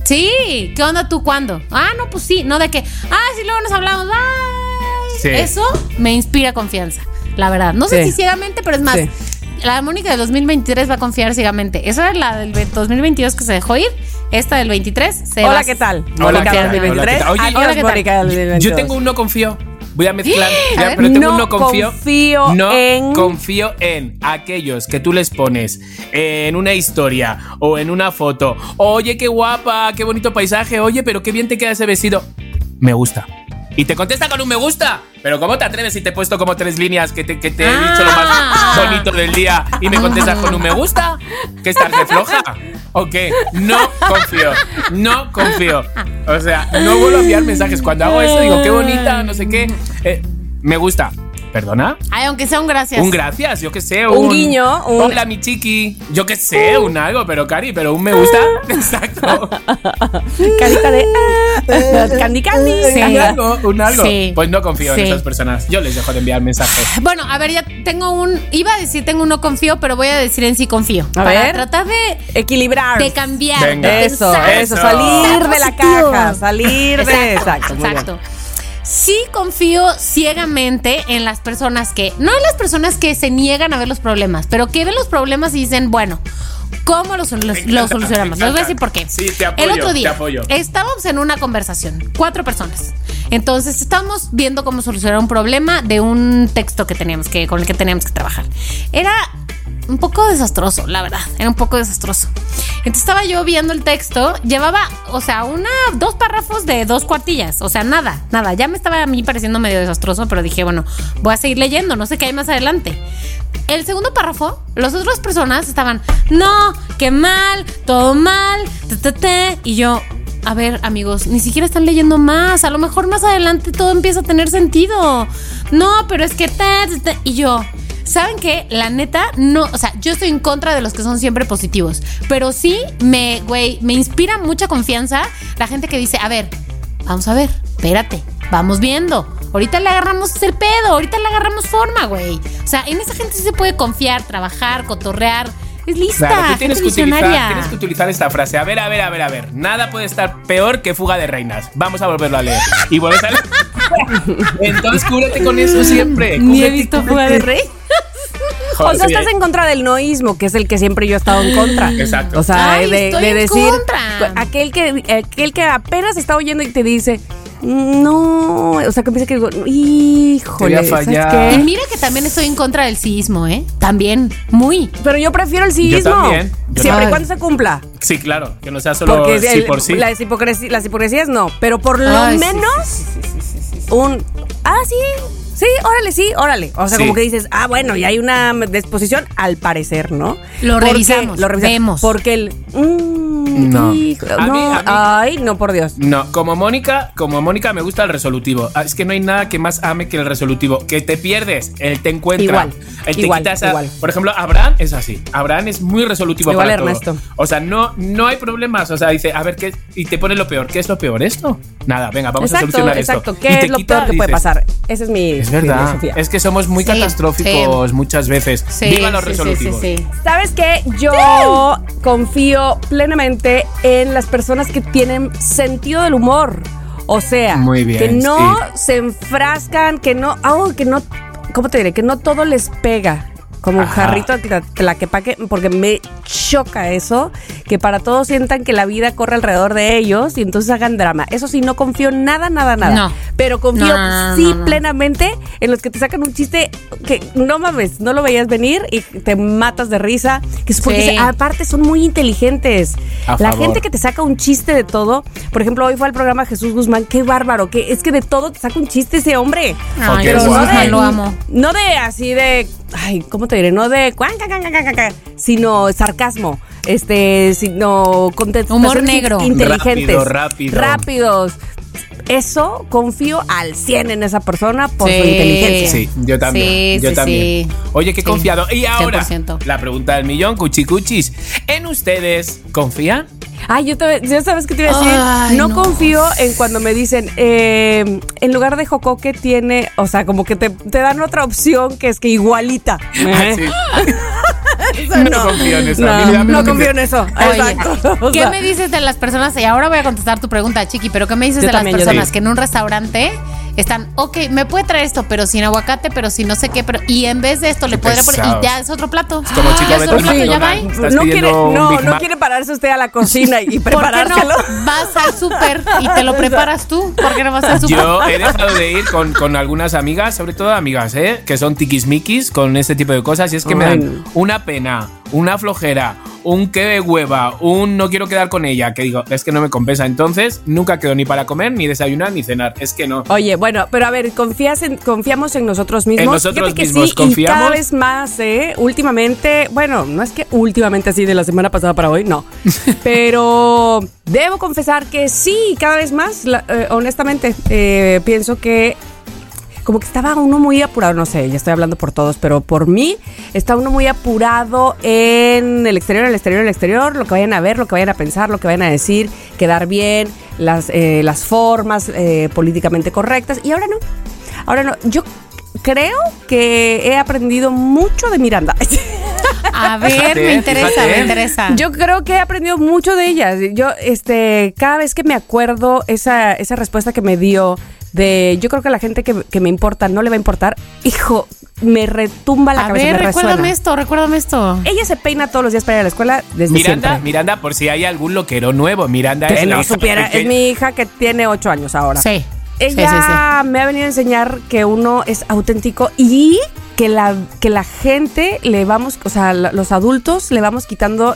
Sí, ¿qué onda tú cuándo? Ah, no, pues sí, no de que, ah, sí, luego nos hablamos, bye. Sí. Eso me inspira confianza, la verdad. No sé Sí. si ciegamente, pero es más, Sí. la Mónica de 2023 va a confiar ciegamente. Esa es la del 2022 que se dejó ir, esta del 23 se va Hola, a- ¿qué tal? Hola, Mónica ¿qué tal? 2023. Hola, ¿qué tal? Oye, Adiós, hola, ¿qué tal? Mónica 2022. Yo tengo un no confío. Voy a mezclar. A Ya, ver. pero tengo No un no confío. confío no en- confío en aquellos que tú les pones en una historia o en una foto. Oye, qué guapa, qué bonito paisaje. Oye, pero qué bien te queda ese vestido. Me gusta. Y te contesta con un me gusta. Pero ¿cómo te atreves si te he puesto como tres líneas que te, que te he dicho lo Ah. más bonito del día y me contestas con un me gusta? ¿Que estás de floja? ¿O qué? No confío. No confío. O sea, no vuelvo a enviar mensajes. Cuando hago eso digo, qué bonita, no sé qué. Eh, me gusta. ¿Perdona? Ay, aunque sea un gracias. Un gracias, yo qué sé. Un guiño, un- Hola, mi chiqui. Yo qué sé, un algo, pero Cari, pero un me gusta. Exacto. Carita de. ah, candy Candy. Sí. Un algo, un algo. Sí. Pues no confío Sí. en esas personas. Yo les dejo de enviar mensajes. Bueno, a ver, ya tengo un. Iba a decir tengo un no confío, pero voy a decir en sí confío. A para ver. tratar de, Equilibrar. de cambiar. Venga. de Eso, pensar. eso, Eso. salir de la caja, salir de. Exacto, exacto. Sí confío ciegamente en las personas que, no en las personas que se niegan a ver los problemas, pero que ven los problemas y dicen, bueno, ¿cómo Me los encanta, solucionamos? Les voy a decir por qué. Sí, te apoyo, El otro te día apoyo. estábamos en una conversación, cuatro personas. Entonces estábamos viendo cómo solucionar un problema de un texto que teníamos que, con el que teníamos que trabajar. Era un poco desastroso, la verdad. Era un poco desastroso. Entonces estaba yo viendo el texto, llevaba, o sea, una, dos párrafos de dos cuartillas. O sea, nada, nada. Ya me estaba a mí pareciendo medio desastroso, pero dije, bueno, voy a seguir leyendo, no sé qué hay más adelante. El segundo párrafo, las otras personas estaban, no, qué mal, todo mal, ta, ta, ta", y yo, a ver, amigos, ni siquiera están leyendo más. A lo mejor más adelante todo empieza a tener sentido. No, pero es que ta, ta", y yo. ¿Saben qué? La neta, no, o sea, yo estoy en contra de los que son siempre positivos, pero sí me, güey, me inspira mucha confianza la gente que dice, a ver, vamos a ver, espérate, vamos viendo. Ahorita le agarramos el pedo, ahorita le agarramos forma, güey. O sea, en esa gente sí se puede confiar, trabajar, cotorrear. Es lista, Claro, tú tienes que, utilizar, tienes que utilizar esta frase. A ver, a ver, a ver, a ver. Nada puede estar peor que fuga de reinas. Vamos a volverlo a leer. Y vuelves a leer. Entonces cúbrete con eso siempre. Ni he Cúbrete, visto cúbrete. fuga de rey. O sea, estás en contra del noísmo, que es el que siempre yo he estado en contra. Exacto. O sea, Ay, de, estoy de en decir. contra. Aquel que, aquel que apenas está oyendo y te dice. No, o sea, que piensa que digo, híjole, Te voy a ¿sabes fallar. Y mira que también estoy en contra del sismo, ¿eh? También, muy. Pero yo prefiero el civismo. también, yo siempre y también. cuando se cumpla. Sí, claro. Que no sea solo Porque sí el- por sí. Las, hipocresí- las hipocresías no. Pero por lo Ay, sí, menos un. Ah, sí. Sí, órale, sí, órale. O sea, Sí. como que dices, ah, bueno, y hay una disposición, al parecer, ¿no? Lo Porque- revisamos, Lo revisamos. vemos. Porque el. mm, No. hijo- A no, mí- a mí- Ay, no, por Dios. No, como Mónica, como Mónica me gusta el resolutivo. Ah, Es que no hay nada que más ame que el resolutivo. Que te pierdes, él te encuentra. Igual, él te igual, quita esa- igual. Por ejemplo, Abraham es así. Abraham es muy resolutivo Igual para todo. Ernesto. O sea, no, no hay problemas. O sea, dice, a ver qué. Y te pone lo peor. ¿Qué es lo peor? ¿Esto? Nada, venga, vamos a exacto, solucionar exacto. esto. ¿Qué Y te es lo quita, peor que puede pasar? Esa es mi Es verdad. filosofía. Es que somos muy Sí, catastróficos muchas veces. Sí, Viva los sí, sí, resolutivos. sí, sí. ¿Sabes qué? Yo confío plenamente en las personas que tienen sentido del humor. O sea, Muy bien, que no sí. se enfrascan, que no, oh, que no, ¿cómo te diré? Que no todo les pega. Como un Ajá. jarrito de tlaquepaque, porque me choca eso, que para todos sientan que la vida corre alrededor de ellos y entonces hagan drama. Eso sí, no confío nada, nada, nada. No. Pero confío No, no, no, sí plenamente en los que te sacan un chiste que no mames, no lo veías venir y te matas de risa. Que es porque Sí. se- aparte son muy inteligentes. A la favor. gente que te saca un chiste de todo, por ejemplo, hoy fue al programa Jesús Guzmán, qué bárbaro, que es que de todo te saca un chiste ese hombre. Ay, pero lo amo. No de así de, ay, ¿cómo te diré? No de, sino sarcasmo, este, sino contestaciones Humor negro. inteligentes, Rápido, rápido. rápidos. Eso confío al 100 en esa persona por su inteligencia. Sí, yo también. Sí, yo sí, también. sí. Oye, qué confiado. Y ahora, 100%. la pregunta del millón, cuchicuchis. ¿En ustedes confían? Ay, yo, te, yo sabes qué te iba a decir. Ay, no, no. confío en cuando me dicen, eh, en lugar de jocoque tiene, o sea, como que te, te dan otra opción que es que igualita. Ah, sí. Eso No confío en eso. No, confío en eso. Oye, Exacto. ¿qué me dices de las personas? Y ahora voy a contestar tu pregunta, Chiqui, pero ¿qué me dices Yo de las personas que en un restaurante están, ok, me puede traer esto, pero sin aguacate, pero sin no sé qué, pero y en vez de esto le podría poner, y ya es otro plato. como chico, ya es vete otro al plato, ya va. No quiere, no, quiere pararse usted a la cocina y ¿Por qué no preparárselo. vas al súper y te lo preparas tú? ¿Por qué no vas al súper? Yo he dejado de ir con, con algunas amigas, sobre todo amigas, ¿eh? que son tiquismiquis con este tipo de cosas. Y es que me dan una pena, una flojera, un que de hueva, un no quiero quedar con ella. Que digo, es que no me compensa. Entonces, nunca quedo ni para comer, ni desayunar, ni cenar. Es que no. Oye, bueno, pero a ver, confías en, confiamos en nosotros mismos. En nosotros Fíjate que mismos sí, confiamos. Y cada vez más, ¿eh? Últimamente, bueno, no es que últimamente así de la semana pasada para hoy, no. pero debo confesar que sí, cada vez más, la- eh, honestamente, eh, pienso que como que estaba uno muy apurado, no sé, ya estoy hablando por todos, pero por mí está uno muy apurado en el exterior, en el exterior, en el exterior, lo que vayan a ver, lo que vayan a pensar, lo que vayan a decir, quedar bien, las, eh, las formas eh, políticamente correctas. Y ahora no, ahora no. Yo creo que he aprendido mucho de Miranda. A ver, Fíjate, me interesa, fíjate. me interesa. Yo creo que he aprendido mucho de ellas. Yo, este, cada vez que me acuerdo esa, esa respuesta que me dio de yo creo que a la gente que, que me importa no le va a importar, hijo, me retumba la a cabeza. ver, me recuérdame resuena. esto, recuérdame esto. Ella se peina todos los días para ir a la escuela desde Miranda, siempre. Miranda, por si hay algún loquero nuevo. Miranda Que es la no hija supiera, es mi hija que tiene ocho años ahora. Sí. Ella Sí, sí, me ha venido a enseñar que uno es auténtico y que la, que la gente le vamos, o sea, los adultos le vamos quitando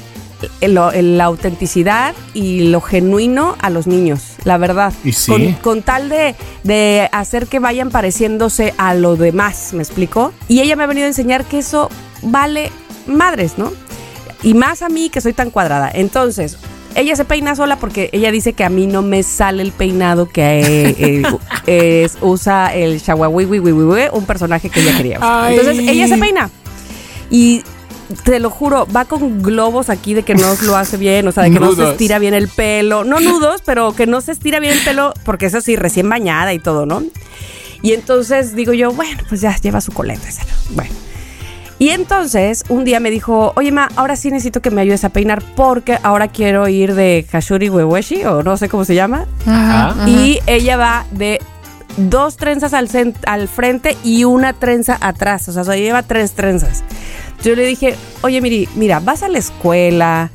la autenticidad y lo genuino a los niños, la verdad. Y sí. Con, con tal de, de hacer que vayan pareciéndose a lo demás, ¿me explico? Y ella me ha venido a enseñar que eso vale madres, ¿no? Y más a mí que soy tan cuadrada. Entonces, ella se peina sola porque ella dice que a mí no me sale el peinado que eh, eh, es- usa el Shawawiwiwiwiwi, un personaje que ella quería. usar. Entonces, ella se peina. Y te lo juro, va con globos aquí de que no lo hace bien, o sea, de que no se estira bien el pelo. No nudos, pero que no se estira bien el pelo, porque eso sí, recién bañada y todo, ¿no? Y entonces digo yo, bueno, pues ya lleva su coleta. Bueno. Y entonces un día me dijo, oye ma, ahora sí necesito que me ayudes a peinar porque ahora quiero ir de Kashuri Weweshi o no sé cómo se llama. Ajá. Y ella va de dos trenzas al, al frente y una trenza atrás. O sea, se lleva tres trenzas. Yo le dije, oye, Miri, mira, vas a la escuela.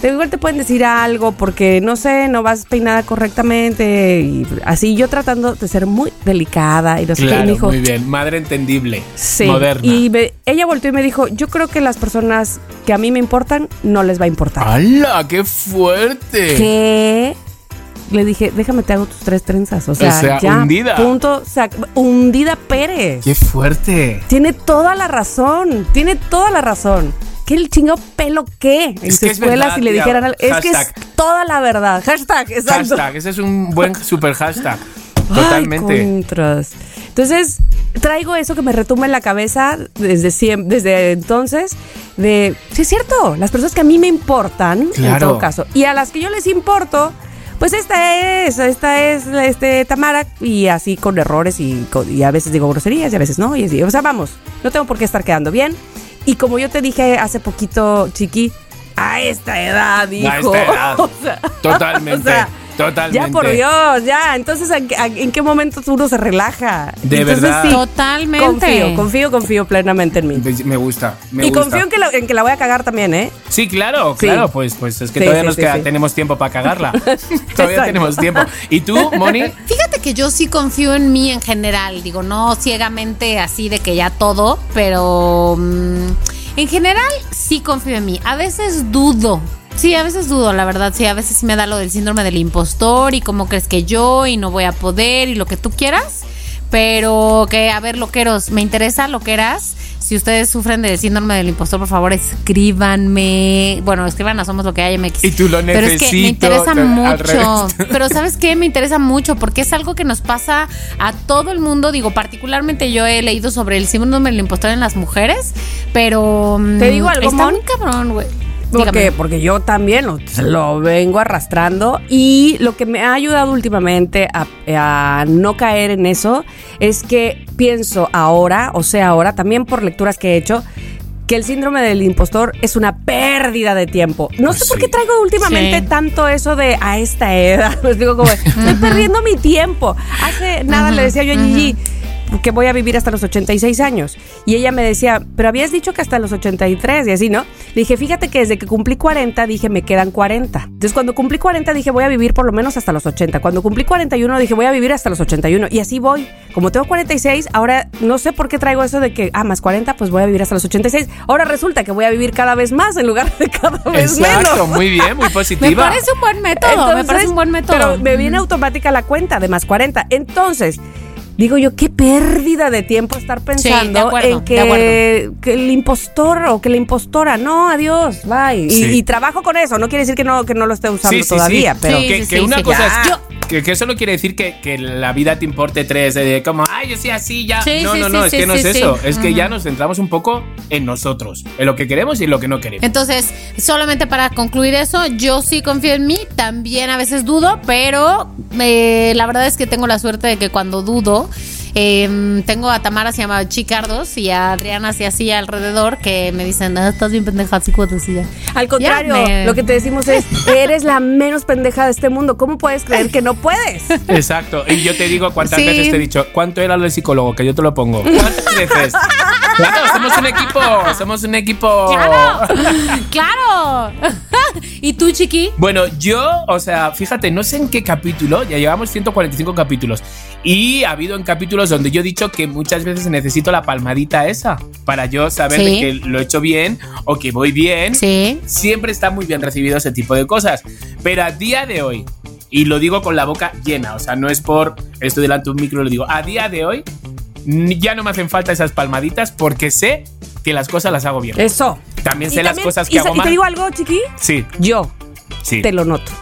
De igual te pueden decir algo porque no sé, no vas peinada correctamente y así yo tratando de ser muy delicada y no sé qué. Y Claro, me dijo, muy bien. Madre entendible. Sí. Moderna. Y me- ella volteó y me dijo, yo creo que las personas que a mí me importan no les va a importar. ¡Hala! ¡Qué fuerte! Que le dije, déjame te hago tus tres trenzas. O sea, sea, ya, hundida. Punto. O sea, hundida Pérez. ¡Qué fuerte! Tiene toda la razón. Tiene toda la razón. ¿Qué el chingado pelo qué? En Es su que es escuela verdad, si le dijeran algo. Es que es toda la verdad. Hashtag, exacto. Hashtag. Ese es un buen super hashtag. Totalmente. Entonces, traigo eso que me retumba en la cabeza desde siempre, desde entonces, de, sí es cierto, las personas que a mí me importan, en Claro. todo caso, y a las que yo les importo, pues esta es, esta es este Tamara, y así con errores y, y a veces digo groserías y a veces no, y así, o sea, vamos, no tengo por qué estar quedando bien. Y como yo te dije hace poquito, Chiqui, a esta edad, hijo. A esta edad. O sea, Totalmente. o sea, totalmente. ya por Dios, ya. Entonces, ¿en, qué- en qué momento uno se relaja? De Entonces, verdad. sí, Totalmente. confío, confío, confío plenamente en mí. Me gusta. Me y gusta. confío en que, la, en que la voy a cagar también, ¿eh? Sí, claro, Sí. claro, pues, pues es que Sí, todavía sí, nos sí, queda, sí. tenemos tiempo para cagarla. todavía tenemos tiempo. ¿Y tú, Moni? Fíjate que yo sí confío en mí en general, digo, no ciegamente así de que ya todo, pero mm, en general sí confío en mí. A veces dudo. Sí, a veces dudo, la verdad, sí, a veces sí me da lo del síndrome del impostor y cómo crees que yo y no voy a poder y lo que tú quieras. Pero que, a ver, loqueros, me interesa loqueras. si ustedes sufren de síndrome del impostor, por favor, escríbanme. Bueno, escriban a Somos lo que hay MX. Y tú lo Pero es que me interesa mucho. Pero ¿sabes qué? Me interesa mucho porque es algo que nos pasa a todo el mundo. Digo, particularmente yo he leído sobre el síndrome del impostor en las mujeres, pero... mm, ¿Te digo algo, Está muy cabrón, güey. Porque, porque yo también lo, lo vengo arrastrando y lo que me ha ayudado últimamente a, a no caer en eso es que pienso ahora, o sea, ahora también por lecturas que he hecho, que el síndrome del impostor es una pérdida de tiempo. No sé Pues por qué traigo últimamente Sí. tanto eso de a esta edad. Pues digo como, estoy perdiendo mi tiempo. Hace nada le decía yo a Gigi que voy a vivir hasta los 86 años. Y ella me decía, pero habías dicho que hasta los 83 y así, ¿no? Le dije, fíjate que desde que cumplí 40 dije, me quedan 40. Entonces cuando cumplí 40 dije, voy a vivir por lo menos hasta los 80. Cuando cumplí 41 dije, voy a vivir hasta los 81. Y así voy. Como tengo 46, ahora no sé por qué traigo eso de que, ah, más 40, pues voy a vivir hasta los 86. Ahora resulta que voy a vivir cada vez más en lugar de cada vez Exacto, menos. muy bien, muy Me positiva. parece un buen método, me parece un buen método. Pero me viene automática la cuenta de más 40. Entonces, digo yo, qué pérdida de tiempo estar pensando acuerdo, en de que, que el impostor o que la impostora, no, adiós, bye. Y, Sí. y trabajo con eso, no quiere decir que no, que no lo esté usando Sí, sí, todavía, sí. pero... Sí, que, sí, que sí, una sí. cosa Ya. es que, que eso no quiere decir que, que la vida te importe tres, de como, ay, yo soy así, ya. Sí, no, sí, no, sí, no, es sí, que no sí, es sí. eso. Es que ya nos centramos un poco en nosotros, en lo que queremos y en lo que no queremos. Entonces, solamente para concluir eso, yo sí confío en mí, también a veces dudo, pero eh, la verdad es que tengo la suerte de que cuando dudo, eh, tengo a Tamara, se llama Chicardos, y a Adriana, así así alrededor, que me dicen, ah, estás bien pendeja, así cuando así ya. Al contrario, Ya me- lo que te decimos es, eres la menos pendeja de este mundo. ¿Cómo puedes creer que no puedes? Exacto. Y yo te digo cuántas Sí. veces te he dicho, ¿cuánto era lo de psicólogo? Que yo te lo pongo. ¿Cuántas veces? Claro, somos un equipo, somos un equipo. ¡Claro! ¡Claro! ¿Y tú, chiqui? Bueno, yo, o sea, fíjate, no sé en qué capítulo, ya llevamos 145 capítulos. Y ha habido en capítulos donde yo he dicho que muchas veces necesito la palmadita esa para yo saber Sí. de que lo he hecho bien o que voy bien. Sí. Siempre está muy bien recibido ese tipo de cosas. Pero a día de hoy, y lo digo con la boca llena, o sea, no es por esto delante de un micro, lo digo, a día de hoy ya no me hacen falta esas palmaditas porque sé que las cosas las hago bien. Eso. También Y sé las también- cosas y que hago y mal. te digo algo, chiqui. Sí, Yo sí. te lo noto.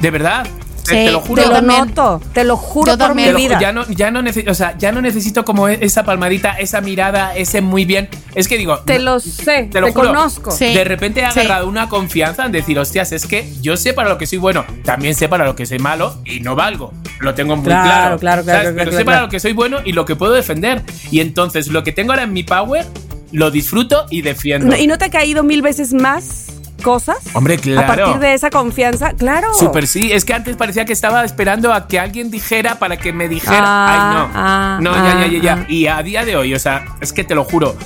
De verdad. Te- Sí, te lo juro. Te lo también. noto. Te lo juro Yo por también. mi vida. ya no, ya no necesito, o sea, ya no necesito como e- esa palmadita, esa mirada, ese muy bien. Es que digo, Te lo sé, Te te, lo juro. conozco. Sí. de repente he Sí. agarrado una confianza en decir, hostias, es que yo sé para lo que soy bueno, también sé para lo que soy malo y no valgo. Lo tengo muy Claro, claro. claro, claro, Pero claro, sé para lo que soy bueno y lo que puedo defender. Y entonces lo que tengo ahora en mi power, lo disfruto y defiendo. ¿Y no te ha caído mil veces más cosas? Hombre, claro. A partir de esa confianza, claro. Súper sí, es que antes parecía que estaba esperando a que alguien dijera para que me dijera. Ah, Ay, no. ah, no, ah, ya, ya, ya, ya. ah. Y a día de hoy, o sea, es que te lo juro.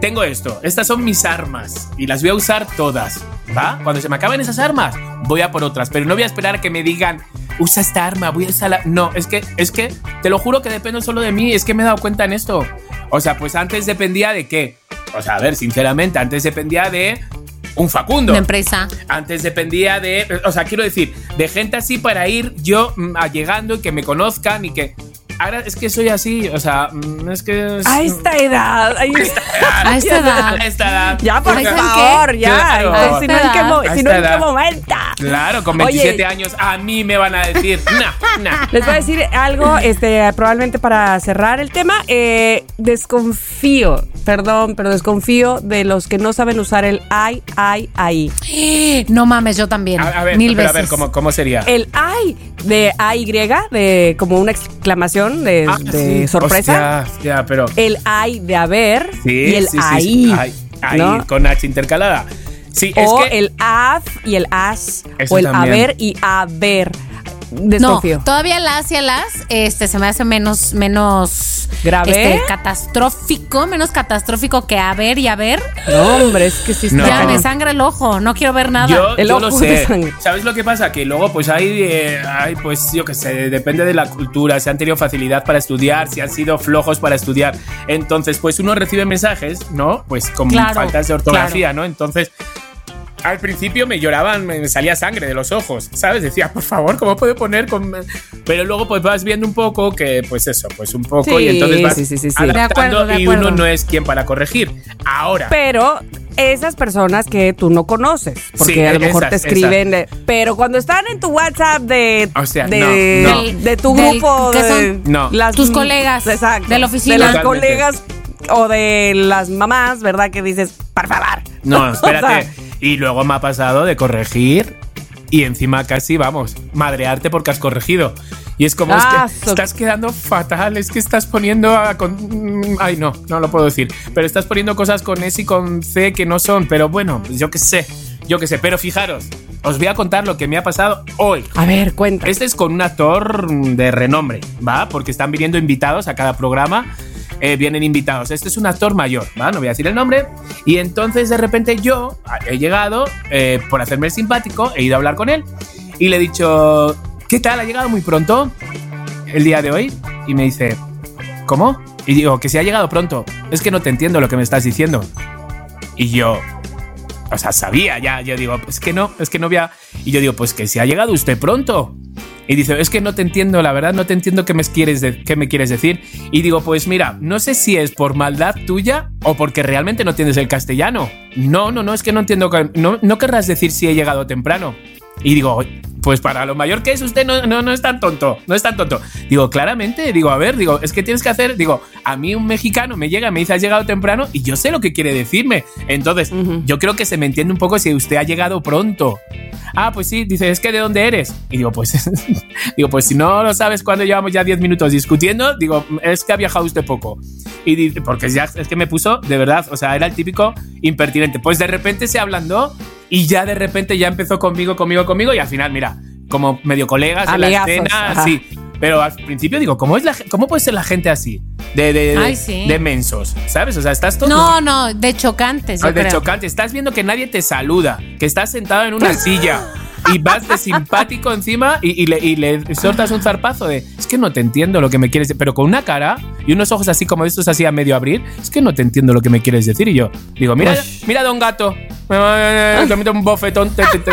Tengo esto, estas son mis armas y las voy a usar todas, ¿va? Cuando se me acaben esas armas, voy a por otras, pero no voy a esperar a que me digan, usa esta arma, voy a usarla. No, es que, es que, te lo juro que depende solo de mí, es que me he dado cuenta en esto. O sea, pues antes dependía de qué. O sea, a ver, sinceramente, antes dependía de un Facundo. Una empresa. Antes dependía de, o sea, quiero decir, de gente así para ir yo mm, allegando y que me conozcan y que... Ahora es que soy así, o sea, mm, es que... es- A esta edad. A esta edad. A esta edad. Ya, por Ay, ¿saben favor, ya. Claro. Ay, Si no, ¿en qué, si no, ¿en qué momento? Claro, con Oye. 27 años a mí me van a decir, no, no. Les voy a decir algo, este, probablemente para cerrar el tema. eh, desconfío, perdón, pero desconfío de los que no saben usar el ay, ay, ay. No mames, yo también. A, a ver, Mil pero veces. a ver, ¿cómo, cómo sería? El ay de AY, de como una exclamación de, Ah, de sí, sorpresa. hostia, pero... El ay de haber Sí, y el sí, ahí. Ay, ahí, ¿no? con H intercalada. Sí, o es que... el af y el as. O el también. haber y haber. No, todavía las y las este, se me hace menos, menos ¿Grave? este, catastrófico, menos catastrófico que haber y haber. No, hombre, es que sí está No. Ya me sangra el ojo, no quiero ver nada. Yo, El yo lo ojo de sé. sangre. ¿Sabes lo que pasa? Que luego, pues hay, eh, hay, pues yo que sé, depende de la cultura, si han tenido facilidad para estudiar, si han sido flojos para estudiar. Entonces, pues uno recibe mensajes, ¿no? Pues con Claro, faltas de ortografía, ¿no? Entonces, al principio me lloraban, me salía sangre de los ojos, ¿sabes? Decía, por favor, ¿cómo puedo poner con...? Pero luego pues vas viendo un poco que, pues eso, pues un poco Sí, y entonces vas sí, sí, sí, sí. adaptando De acuerdo, de y uno acuerdo. no es quien para corregir. Ahora, Pero esas personas que tú no conoces, porque Sí, a lo mejor esas, te escriben, de- pero cuando están en tu WhatsApp de, O sea, de, no, no. de tu Del- grupo, que de son No. tus colegas exacto, de la oficina. de las Totalmente. colegas o de las mamás, ¿verdad? Que dices, por favor. no, O sea, espérate. Y luego me ha pasado de corregir y encima casi, vamos, madrearte porque has corregido. Y es como, Ah, es que so- estás quedando fatal, es que estás poniendo a con- Ay, no, no lo puedo decir. Pero estás poniendo cosas con S y con C que no son. Pero bueno, yo qué sé, yo qué sé. Pero fijaros, os voy a contar lo que me ha pasado hoy. A ver, cuenta. Este es con un actor de renombre, ¿va? Porque están viniendo invitados a cada programa. Eh, vienen invitados. Este es un actor mayor, ¿va? No voy a decir el nombre. Y entonces de repente yo he llegado, eh, por hacerme el simpático, he ido a hablar con él y le he dicho, ¿qué tal? ¿Ha llegado muy pronto el día de hoy? Y me dice, ¿cómo? Y digo, que si ha llegado pronto. Es que no te entiendo lo que me estás diciendo. Y yo, o sea, sabía ya. Yo digo, es que no, es que no había. Y yo digo, pues que si ha llegado usted pronto. Y dice, es que no te entiendo, la verdad, no te entiendo qué me quieres, qué me quieres decir. Y digo, pues mira, no sé si es por maldad tuya o porque realmente no entiendes el castellano. No, no, no, es que no entiendo. No, no querrás decir si he llegado temprano. Y digo, pues para lo mayor que es usted no, no, no es tan tonto, no es tan tonto. Digo, claramente, digo, a ver, digo, es que tienes que hacer, digo, a mí un mexicano me llega, me dice, has llegado temprano y yo sé lo que quiere decirme. Entonces, yo creo que se me entiende un poco si usted ha llegado pronto. Ah, pues sí, dice, es que ¿de dónde eres? Y digo, pues, digo, pues si no lo sabes cuando llevamos ya 10 minutos discutiendo, digo, es que ha viajado usted poco. Y dice, porque ya es que me puso, de verdad, o sea, era el típico impertinente. Pues de repente se ablandó y ya de repente ya empezó conmigo, conmigo, conmigo y al final, mira, como medio colegas en la Amigazos, escena, ajá. sí. Pero al principio digo, ¿cómo, es la, ¿cómo puede ser la gente así? De, de, de, Ay, sí. de mensos, ¿sabes? O sea, estás todo... No, no, de chocantes, yo Ah, de creo. chocante. Estás viendo que nadie te saluda, que estás sentado en una silla y vas de simpático encima y, y le, y le soltas un zarpazo de es que no te entiendo lo que me quieres decir, pero con una cara y unos ojos así como estos así a medio abrir, es que no te entiendo lo que me quieres decir. Y yo digo, mira, mira, don gato, te meto un bofetón, te, te, te,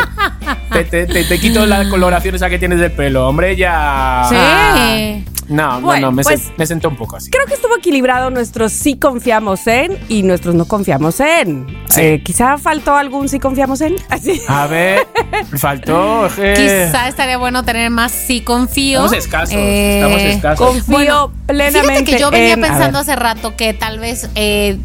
te, te- te- te quito la coloración esa que tienes del pelo, hombre, ya. Sí. No, Bueno, no, no, me, pues- sen- me senté un poco así. Creo que estuvo equilibrado nuestros sí confiamos en y nuestros no confiamos en. Sí. Eh, quizá faltó algún sí confiamos en. Así. A ver, faltó. eh, Quizá estaría bueno tener más sí confío. Estamos escasos, Eh, estamos escasos. Confío Bueno, plenamente. Fíjate que yo venía en- pensando hace rato que tal vez eh,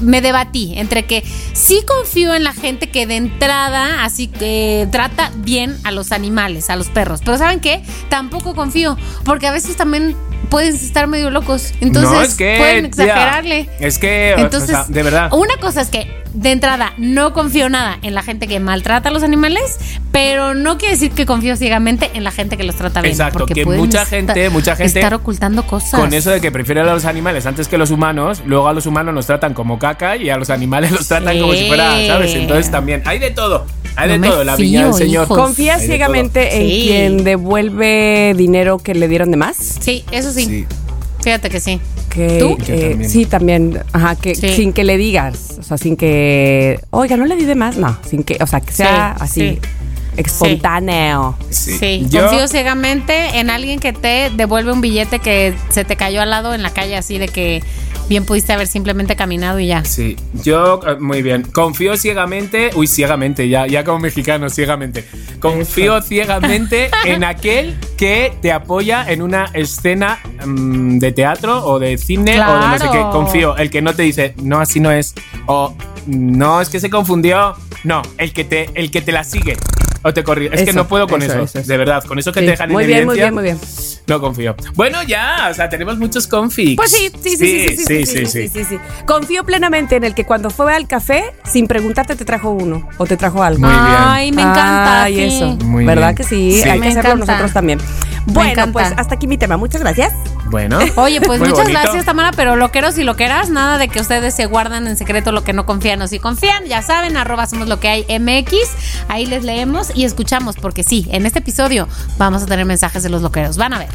me debatí entre que sí confío en la gente que de entrada así que trata bien a los animales, a los perros. Pero ¿saben qué? Tampoco confío, porque a veces también pueden estar medio locos. Entonces no, es que, pueden tía, exagerarle. es que, o Entonces, sea, de verdad. Una cosa es que de entrada no confío nada en la gente que maltrata a los animales, pero no quiere decir que confío ciegamente en la gente que los trata bien. Exacto, porque que mucha gente- mucha gente estar ocultando cosas. Con eso de que prefieren a los animales antes que los humanos, luego a los humanos nos tratan como caca y a los animales los tratan Sí. como si fuera, ¿sabes? Entonces también hay de todo, hay No de todo, la viña del Señor. hijos. ¿Confías ciegamente en Sí. quien devuelve dinero que le dieron de más? Sí, eso sí. Sí. Fíjate que sí. Que, eh, también. sí, también. Ajá, que Sí. sin que le digas. O sea, sin que. Oiga, no le di de más. No, sin que. O sea, que sea Sí, así. sí. Espontáneo. Sí. Sí. Yo- Confío ciegamente en alguien que te devuelve un billete que se te cayó al lado en la calle, así de que bien pudiste haber simplemente caminado y ya. Sí, yo, eh, muy bien. Confío ciegamente, uy, ciegamente, ya, ya como mexicano, ciegamente. Confío ciegamente en aquel que te apoya en una escena mm, de teatro o de cine o de no sé qué. Confío, el que no te dice, no, así no es. O no, es que se confundió. No, el que te, el que te la sigue. O te corrige. Es que no puedo con eso, eso. eso, eso. De verdad, con eso que Sí, te dejan muy en bien, muy bien, muy bien. No confío. Bueno, ya, o sea, tenemos muchos configs. Pues sí, sí, sí, sí, sí, sí, sí. Confío plenamente en el que cuando fue al café, sin preguntarte, te trajo uno o te trajo algo. Muy bien. Ay, me encanta. Ay, sí. eso. Muy ¿Verdad bien. que sí? Sí. Hay que hacerlo encanta. nosotros también. Bueno, pues hasta aquí mi tema. Muchas gracias. Bueno. Oye, pues muchas bonito. gracias, Tamara, pero loqueros y loqueras, nada de que ustedes se guardan en secreto lo que no confían o si confían, ya saben, arroba somos lo que hay MX, ahí les leemos y escuchamos, porque sí, en este episodio vamos a tener mensajes de los loqueros, van a ver.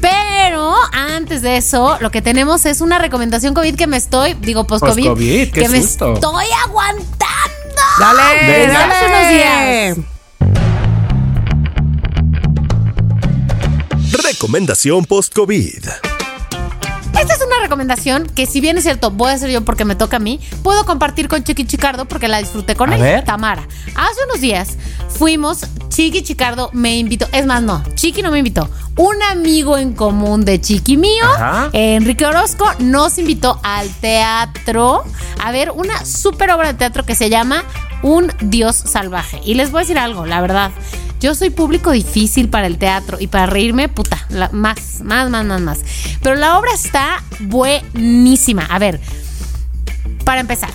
Pero antes de eso, lo que tenemos es una recomendación COVID que me estoy, digo post-COVID, Post-COVID, qué que me susto. estoy aguantando Dale, Venga. dale. Hace unos días. Recomendación post-COVID. Esta es una recomendación que, si bien es cierto, voy a hacer yo porque me toca a mí, puedo compartir con Chiqui Chicardo porque la disfruté con A él, ver. Tamara. Hace unos días fuimos, Chiqui Chicardo me invitó, es más, no, Chiqui no me invitó, un amigo en común de Chiqui mío, Ajá. Enrique Orozco, nos invitó al teatro a ver una súper obra de teatro que se llama Un Dios Salvaje. Y les voy a decir algo, la verdad. Yo soy público difícil para el teatro y para reírme, puta, la- más, más, más, más, más. Pero la obra está buenísima. A ver, para empezar.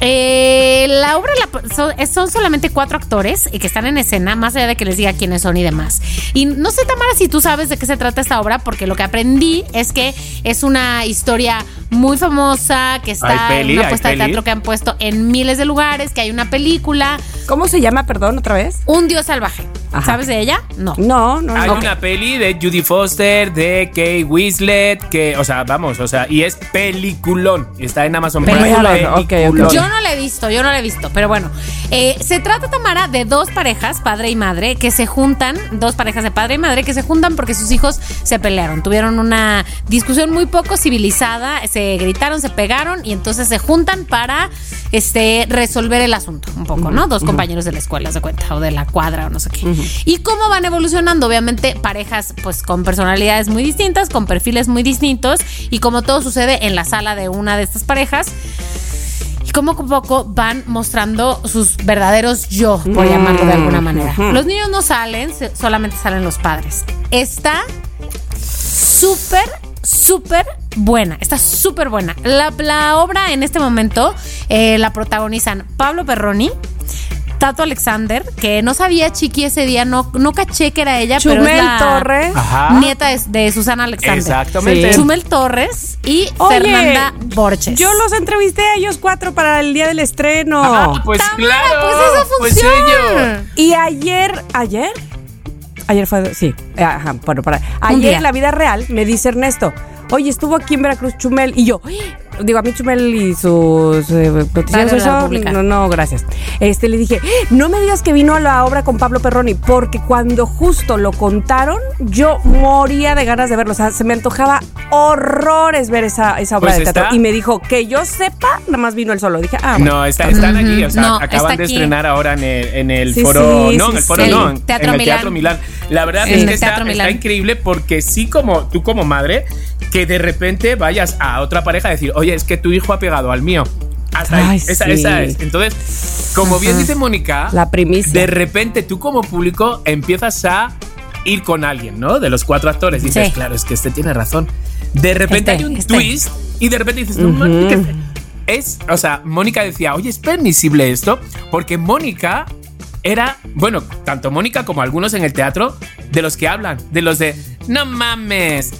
Eh, la obra la- son, solamente cuatro actores y que están en escena, más allá de que les diga quiénes son y demás. Y no sé, Tamara, si tú sabes de qué se trata esta obra, porque lo que aprendí es que es una historia muy famosa, que está peli, en una puesta de teatro que han puesto en miles de lugares, que hay una película, ¿Cómo se llama, perdón, otra vez? Un Dios Salvaje. Ajá. ¿Sabes de ella? No. No, no, Hay no. una peli de Judy Foster, de Kate Winslet, que, o sea, vamos, o sea, y es peliculón. Está en Amazon Prime. Peliculón, ok, ok. Peliculón. Yo no la he visto, yo no la he visto, pero bueno. Eh, se trata, Tamara, de dos parejas, padre y madre, que se juntan, dos parejas de padre y madre, que se juntan porque sus hijos se pelearon. Tuvieron una discusión muy poco civilizada, se gritaron, se pegaron y entonces se juntan para este, resolver el asunto un poco, ¿no? Dos compañeros de la escuela, se cuenta, o de la cuadra o no sé qué. Y cómo van evolucionando, obviamente, parejas pues con personalidades muy distintas, con perfiles muy distintos y como todo sucede en la sala de una de estas parejas. Y como poco van mostrando sus verdaderos yo, por llamarlo de alguna manera. Los niños no salen, solamente salen los padres. Está súper, súper buena. Está súper buena. La, la obra en este momento eh, la protagonizan Pablo Perroni. Tato Alexander, que no sabía Chiqui ese día, no, no caché que era ella, pero es Chumel la Torres. Ajá. nieta de, de Susana Alexander. Exactamente. Sí. Chumel Torres y Oye, Fernanda Borches. Yo los entrevisté a ellos cuatro para el día del estreno. Ah, pues Tamara, claro. pues esa pues función. ello. Y ayer, ¿ayer? Ayer fue, sí, ajá, bueno, para. Ayer en la vida real me dice Ernesto, oye, estuvo aquí en Veracruz Chumel y yo, ¡ay! Digo, a mí Chumel y sus eh, noticias, eso, no, no, gracias. Este, le dije, no me digas que vino a la obra con Pablo Perroni, porque cuando justo lo contaron, yo moría de ganas de verlo, o sea, se me antojaba horrores ver esa, esa obra Pues de teatro. está- Y me dijo, que yo sepa, nada más vino él solo. Dije, ah, bueno. No, está- están aquí, o sea, No, acaban de estrenar ahora en el, en el Sí, foro. sí, no, sí, en el foro sí. no, en, Teatro en el Milán. Teatro Milán. La verdad es que está increíble porque sí, como tú, como madre, que de repente vayas a otra pareja a decir, oye, es que tu hijo ha pegado al mío. Hasta ahí. Ay, esa, sí. esa es. Entonces, como bien dice Mónica, La primicia. de repente tú como público empiezas a ir con alguien, ¿no? De los cuatro actores. Dices, Sí. claro, es que este tiene razón. De repente Este, hay un este. twist y de repente dices, es, o sea, Mónica decía, oye, es permisible esto, porque Mónica era, bueno, tanto Mónica como algunos en el teatro, de los que hablan, de los de, no mames,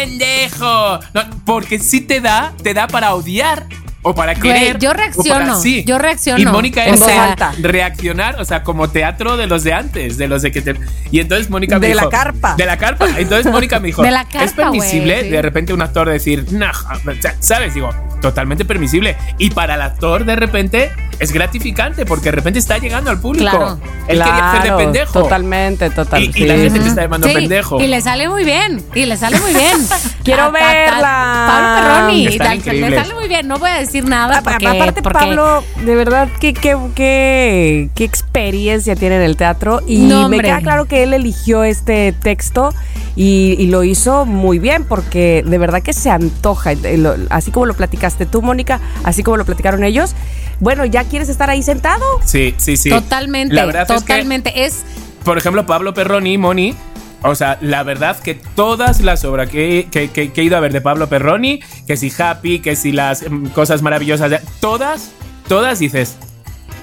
pendejo, porque sí te da, te da para odiar. O para Güey, querer. yo o para- reacciono, sí. yo reacciono. Y Mónica es voz alta. reaccionar, o sea, como teatro de los de antes, de los de que te. Y entonces Mónica me De la dijo. carpa. De la carpa. Entonces Mónica me dijo. De la carpa, Es permisible güey, sí. de repente un actor decir, nah, o sea, ¿sabes? Digo, totalmente permisible. Y para el actor, de repente, es gratificante porque de repente está llegando al público. Claro. Él quería hacer de Claro, pendejo. Totalmente, total. Y, y la sí. gente te está llamando Sí, pendejo. Y le sale muy bien. Y le sale muy bien. Quiero Ta, ta, ta. verla. Pablo Perroni. Le sale muy bien. No voy a decir nada. A- Porque, Aparte, porque- Pablo, de verdad, qué, qué, qué, qué experiencia tiene en el teatro. Y No, me queda claro que él eligió este texto y, y lo hizo muy bien, porque de verdad que se antoja. Eh, Así como lo platicaste tú, Mónica, así como lo platicaron ellos. Bueno, ¿ya quieres estar ahí sentado? Sí, sí, sí. Totalmente. La verdad es que totalmente. Es, por ejemplo, Pablo Perroni, Moni. O sea, la verdad que todas las obras que, que- que- he ido a ver de Pablo Perroni, que si Happy, que si las mm, cosas maravillosas, todas, todas dices,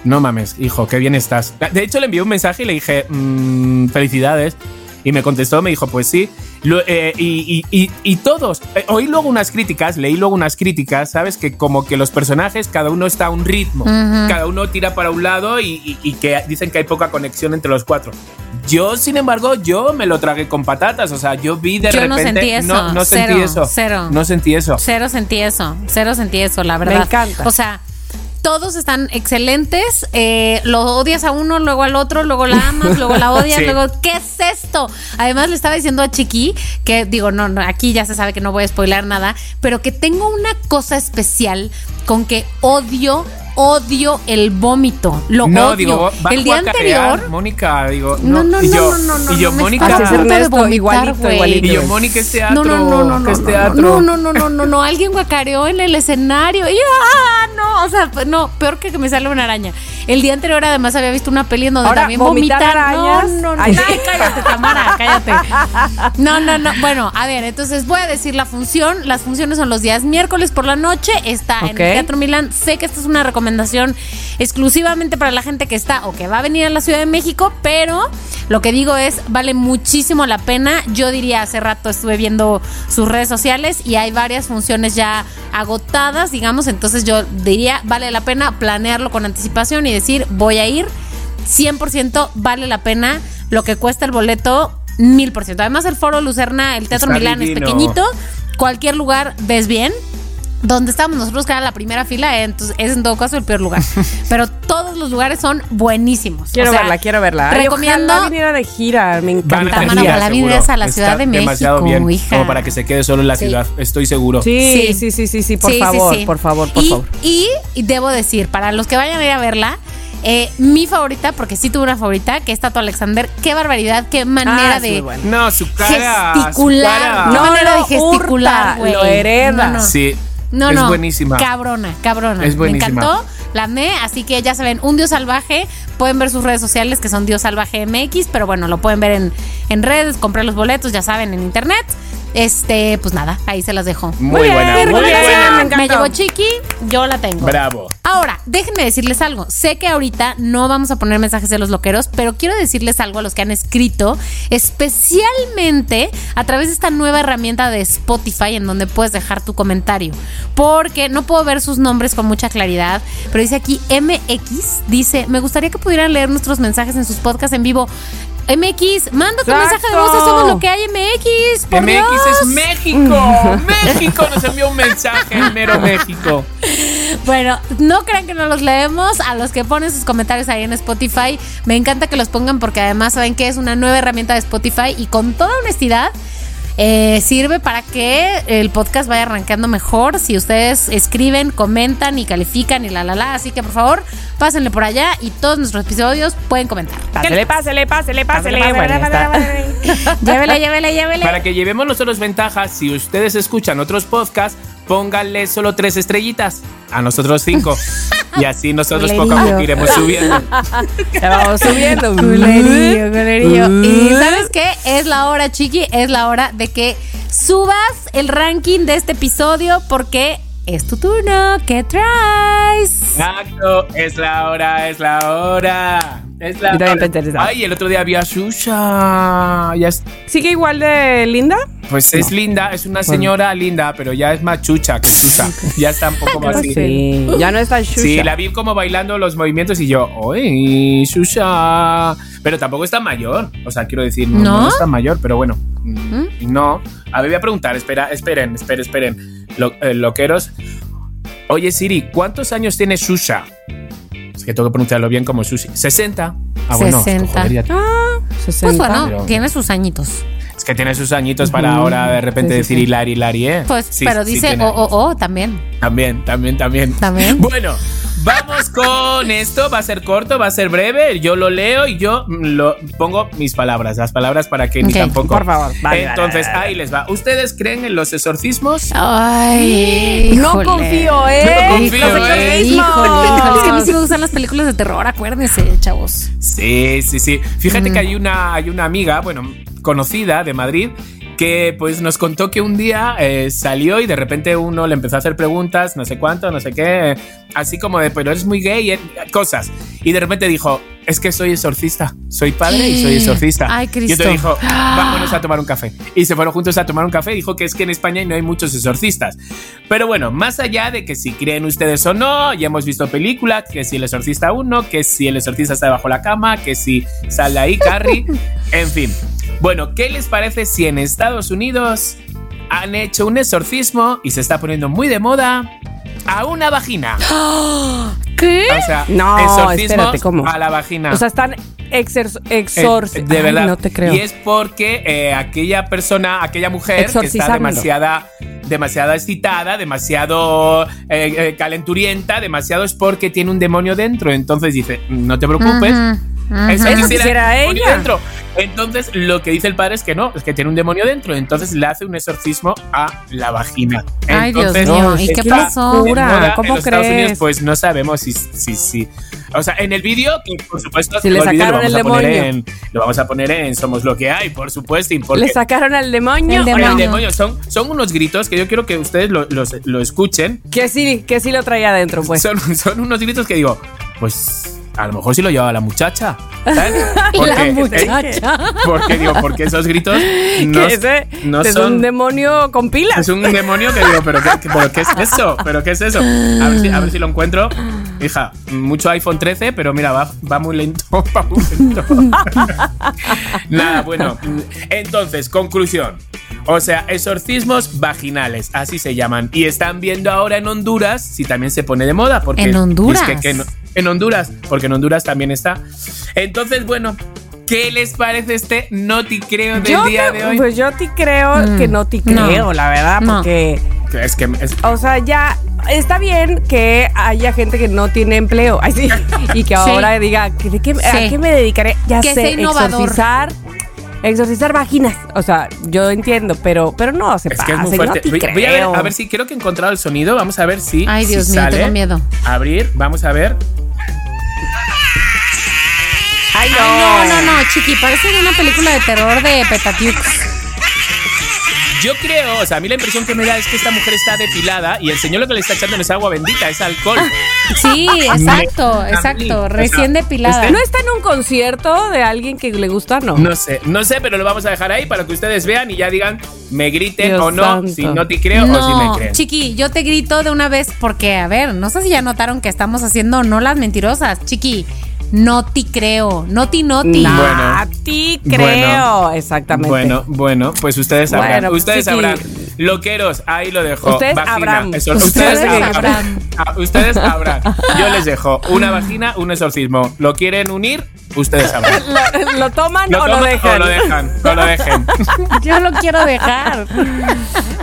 no mames, hijo, qué bien estás. De hecho, le envié un mensaje y le dije, "Mm, felicidades. Y me contestó, me dijo, pues sí. Lo- eh, y, y- y- y todos, eh, oí luego unas críticas, leí luego unas críticas, ¿sabes? Que como que los personajes, cada uno está a un ritmo, cada uno tira para un lado y, y- y que dicen que hay poca conexión entre los cuatro. Yo, sin embargo, yo me lo tragué con patatas, o sea, yo vi de Yo no repente... sentí eso, No, no sentí cero, eso. cero. No sentí eso. Cero sentí eso, cero sentí eso, la verdad. encanta. O sea, todos están excelentes. Eh, lo odias a uno, luego al otro, luego la amas, luego la odias, Sí. luego, ¿qué es esto? Además, le estaba diciendo a Chiqui que, digo, no, no, aquí ya se sabe que no voy a spoiler nada, pero que tengo una cosa especial con que odio. Odio el vómito. Lo no, odio. digo, va el día anterior. Mónica, digo, No, no, y no, yo, no, no, no, y yo, Mónica, Ernesto, igualito, igualito. y yo, Mónica, es teatro, No, no, no, no, es no, teatro. no, no, no, no, no, no, alguien guacareó en el escenario. Y yo, ah, no, o sea, no, peor que que me sale una araña. El día anterior además había visto una peli en donde Ahora, también ¿vomitar vomitan. arañas? No, no, no. Ay. Ay, cállate, Tamara, cállate. No, no, no. Bueno, a ver, entonces voy a decir la función. Las funciones son los días miércoles por la noche. Está en Ok. el Teatro Milán. Sé que esta es una recomendación exclusivamente para la gente que está o que va a venir a la Ciudad de México, pero lo que digo es, vale muchísimo la pena. Yo diría, hace rato estuve viendo sus redes sociales y hay varias funciones ya agotadas, digamos, entonces yo diría, vale la pena planearlo con anticipación y decir, voy a ir. 100% vale la pena lo que cuesta el boleto, mil por ciento. Además, el Foro Lucerna, el Teatro Está Milán es pequeñito, cualquier lugar ves bien. Donde estábamos nosotros, que era la primera fila, eh, entonces es en todo caso el peor lugar. Pero todos los lugares son buenísimos. Quiero O sea, verla, quiero verla. Ay, Recomiendo. ojalá viniera de gira, me Van a ojalá vinieras a la Está Ciudad de demasiado México, bien, hija. Como para que se quede solo en la Sí. ciudad, estoy seguro. Sí, Sí. sí, sí, sí, por Sí, favor, sí. por favor, por y, favor. Y, y debo decir, para los que vayan a ir a verla, eh, mi favorita, porque sí tuve una favorita, que es Tato Alexander, qué barbaridad, qué manera Ah, de. No, su cara. su gesticular. cara. Qué No, manera de gesticular, güey. lo hereda. No, no. Sí. No, es no. buenísima. Cabrona, cabrona. Es buenísima. Me encantó, la amé, así que ya saben, Un Dios Salvaje, pueden ver sus redes sociales que son Dios Salvaje MX, pero bueno, lo pueden ver en, en redes, comprar los boletos, ya saben, en internet. Este, pues nada, ahí se las dejo. Muy buena, muy buena. me encantó. Me llevó Chiqui, yo la tengo. Bravo. Ahora, déjenme decirles algo. Sé que ahorita no vamos a poner mensajes de los loqueros, pero quiero decirles algo a los que han escrito, especialmente a través de esta nueva herramienta de Spotify en donde puedes dejar tu comentario. Porque no puedo ver sus nombres con mucha claridad, pero dice aquí MX, dice, me gustaría que pudieran leer nuestros mensajes en sus podcasts en vivo. MX, manda tu mensaje de voz, es lo que hay MX. Por MX Dios. es México. México nos envió un mensaje, el mero México. Bueno, no crean que no los leemos. A los que ponen sus comentarios ahí en Spotify, me encanta que los pongan porque además saben que es una nueva herramienta de Spotify y con toda honestidad. Eh, sirve para que el podcast vaya arrancando mejor. Si ustedes escriben, comentan y califican y la la la. Así que por favor, pásenle por allá y todos nuestros episodios pueden comentar. Pásele, pásele, pásele, pásele. Llévele, llévele, llévele. Para que llevemos nosotros ventajas, si ustedes escuchan otros podcasts, pónganle solo tres estrellitas. A nosotros cinco. Y así nosotros poco a poco iremos subiendo. Ya vamos subiendo. Culerillo, culerillo. Y ¿sabes qué? Es la hora, Chiqui, es la hora de que subas el ranking de este episodio porque es tu turno. ¿Qué traes? Exacto, es la hora, es la hora. Es la hora. Ay, el otro día vi a Shusha. Ya es- ¿Sigue igual de linda? pues es linda, es una señora linda, pero ya es más chucha que Shusha. Ya está un poco más así. Sí, ya no está Shusha. Sí, la vi como bailando los movimientos y yo, ¡Uy, Shusha! Pero tampoco está mayor. O sea, quiero decir, no, ¿No? no está mayor, pero bueno. mm, No. A ver, voy a preguntar. Espera, esperen, esperen, esperen. Lo- eh, loqueros. Oye, Siri, ¿cuántos años tiene Shusha? Es que tengo que pronunciarlo bien como Sushi. 60. Ah, bueno. 60. joder, ya- Ah, 60. Pues bueno, pero- tiene sus añitos. es que tiene sus añitos para ahora de repente Sí, sí, decir. Hilari, Hilari, ¿eh? Pues, Sí, pero dice oh, oh, oh, también. También, también, también. También. Bueno, vamos con esto. Va a ser corto, va a ser breve. Yo lo leo y yo mm, lo pongo mis palabras, las palabras para que ni Ok, tampoco. por favor. Vale, Entonces, vale, vale, ahí les va. ¿Ustedes creen en los exorcismos? Ay, No confío, ¿eh? No confío, Los ¿eh? exorcismos. Híjole, híjole. Es que a mí sí me gustan las películas de terror, acuérdense, chavos. Sí, sí, sí. Mm. Fíjate que hay una, hay una amiga, bueno, conocida de Madrid, que pues nos contó que un día eh, salió y de repente uno le empezó a hacer preguntas, no sé cuánto, no sé qué, así como de, pero eres muy gay, eh, cosas. Y de repente dijo, es que soy exorcista, soy padre y soy exorcista. Ay, y Cristo. entonces dijo, vámonos a tomar un café. Y se fueron juntos a tomar un café y dijo que es que en España no hay muchos exorcistas. Pero bueno, más allá de que si creen ustedes o no, ya hemos visto películas, que si el exorcista uno, que si el exorcista está debajo la cama, que si sale ahí Carrie, en fin. Bueno, ¿qué les parece si en Estados Unidos han hecho un exorcismo y se está poniendo muy de moda a una vagina? ¿Qué? O sea, No, exorcismos espérate, ¿cómo? a la vagina. O sea, están exor Eh, de Ay, verdad. no te creo. Y es porque eh, aquella persona, aquella mujer que está demasiada, demasiada excitada, demasiado eh, eh, calenturienta, demasiado es porque tiene un demonio dentro. Entonces dice, no te preocupes. Ujú, ujú. Eso Eso quisiera quisiera el ella. dentro. Entonces, lo que dice el padre es que no, es que tiene un demonio dentro. Entonces, le hace un exorcismo a la vagina. Ay, Dios Entonces, mío, no, ¿y qué pasó? ¿Cómo en crees? Unidos, pues no sabemos si, si, si. O sea, en el vídeo, que por supuesto, Si le el vídeo sacaron lo, el vamos poner demonio. en, lo vamos a poner en Somos lo que hay, por supuesto. Le sacaron al demonio. El demonio. el demonio, son, son unos gritos que yo quiero que ustedes lo, los- lo escuchen. Que sí, que sí lo traía adentro, pues. Son, son unos gritos que digo, pues a lo mejor sí lo llevaba la muchacha. ¿sabes? La Porque- muchacha. Porque digo, porque esos gritos no, que ese no es son. un demonio con pilas. es un demonio que digo, ¿pero qué, qué- pero qué es eso? ¿Pero qué es eso? A ver si, a ver si lo encuentro. Hija, mucho iPhone 13, pero mira, va, va muy lento. Va muy lento. Nada, bueno. Entonces, conclusión. O sea, exorcismos vaginales, así se llaman. Y están viendo ahora en Honduras si también se pone de moda. Porque ¿En Honduras? dizque que no- en Honduras, porque en Honduras también está. Entonces, bueno, ¿qué les parece este no te creo del Yo día te- de hoy? Pues yo te creo Mm, que no te no. creo, la verdad, No. porque, Es que es- o sea, ya está bien que haya gente que no tiene empleo, ay, sí, y que ahora diga, ¿de qué, ¿a Sí. qué me dedicaré? Ya Que sé, exorcizar, exorcizar vaginas. O sea, yo entiendo, pero, pero no se Es pasa, que es muy no fuerte. te Voy, voy a ver, a ver si creo que he encontrado el sonido. Vamos a ver si. Ay, si Dios mío, sale. tengo miedo. Abrir, vamos a ver. Ay, no. Ay, no, no, no, chiqui, parece de una película de terror de Petatiux. Yo creo, o sea, a mí la impresión que me da es que esta mujer está depilada y el señor lo que le está echando no es agua bendita, es alcohol. Sí, exacto, exacto, recién depilada. ¿No está en un concierto de alguien que le gusta? No. No sé, no sé, pero lo vamos a dejar ahí para que ustedes vean y ya digan, me griten Dios o no, santo. si no te creo o si me No, creen. Chiqui, yo te grito de una vez porque, a ver, no sé si ya notaron que estamos haciendo no las mentirosas. Chiqui, no te creo, no ti no ti. Nah, Bueno. a ti creo. Bueno. Exactamente. Bueno, bueno, pues ustedes sabrán. Bueno, pues, ustedes chiqui. sabrán. Loqueros, ahí lo dejo. Ustedes Vagina, habrán. eso- Ustedes ustedes habrán. habrán. Ah, Ustedes habrán. Yo les dejo una vagina, un exorcismo. ¿Lo quieren unir? Ustedes sabrán. ¿Lo, lo toman ¿Lo o lo dejan? o lo dejan? O lo dejen. Yo lo quiero dejar.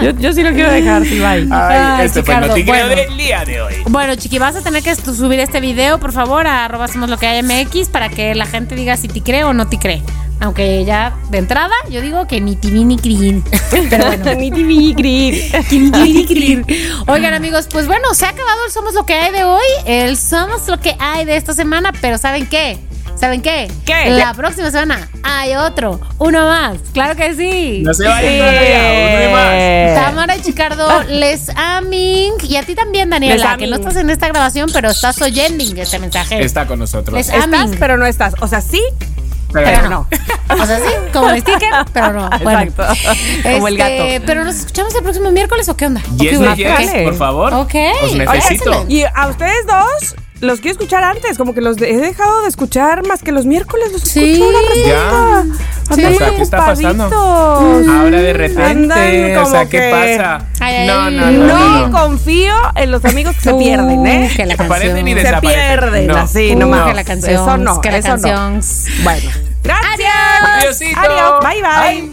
Yo, yo sí lo quiero dejar, sí, bye. Ay, Ay, este fue el bueno. del día de hoy. Bueno, Chiqui, vas a tener que subir este video, por favor, a arroba somos lo que hay MX para que la gente diga si te cree o no te cree. Aunque ya de entrada yo digo que ni tibi ni crin. Pero bueno. Ni TV grid. Oigan amigos, pues bueno, se ha acabado el Somos lo que hay de hoy, el Somos lo que hay de esta semana, pero ¿saben qué? ¿Saben qué? ¿Qué? La próxima semana hay otro, uno más, claro que sí. No se vayan todavía, uno y más. Tamara y Chicardo, les aming. Y a ti también, Daniela, Les que no estás en esta grabación, pero estás oyendo este mensaje. Está con nosotros. Les Estás, aming. pero no estás. O sea, sí, Pero pero no. no. O sea, sí, como el sticker, pero no. Bueno, Exacto. Como el Este, gato. Pero nos escuchamos el próximo miércoles o qué onda? ¿O Yes, Márcale. por favor. Ok. Os necesito. Y a ustedes dos los quiero escuchar antes, como que los de- he dejado de escuchar más que los miércoles los Sí. escucho ahora resulta. Ya. O sea, ¿qué está pasando? Ahora de repente, o como sea, ¿qué que- pasa? Ay, ay, no, no, no, No, no, no. confío en los amigos que se pierden, ¿eh? Que la Aparecen y canción. se pierden No. así nomás. que la canción. Eso no, que la eso canción. no. Bueno. Gracias. Adiósito. Adiós. Bye, bye.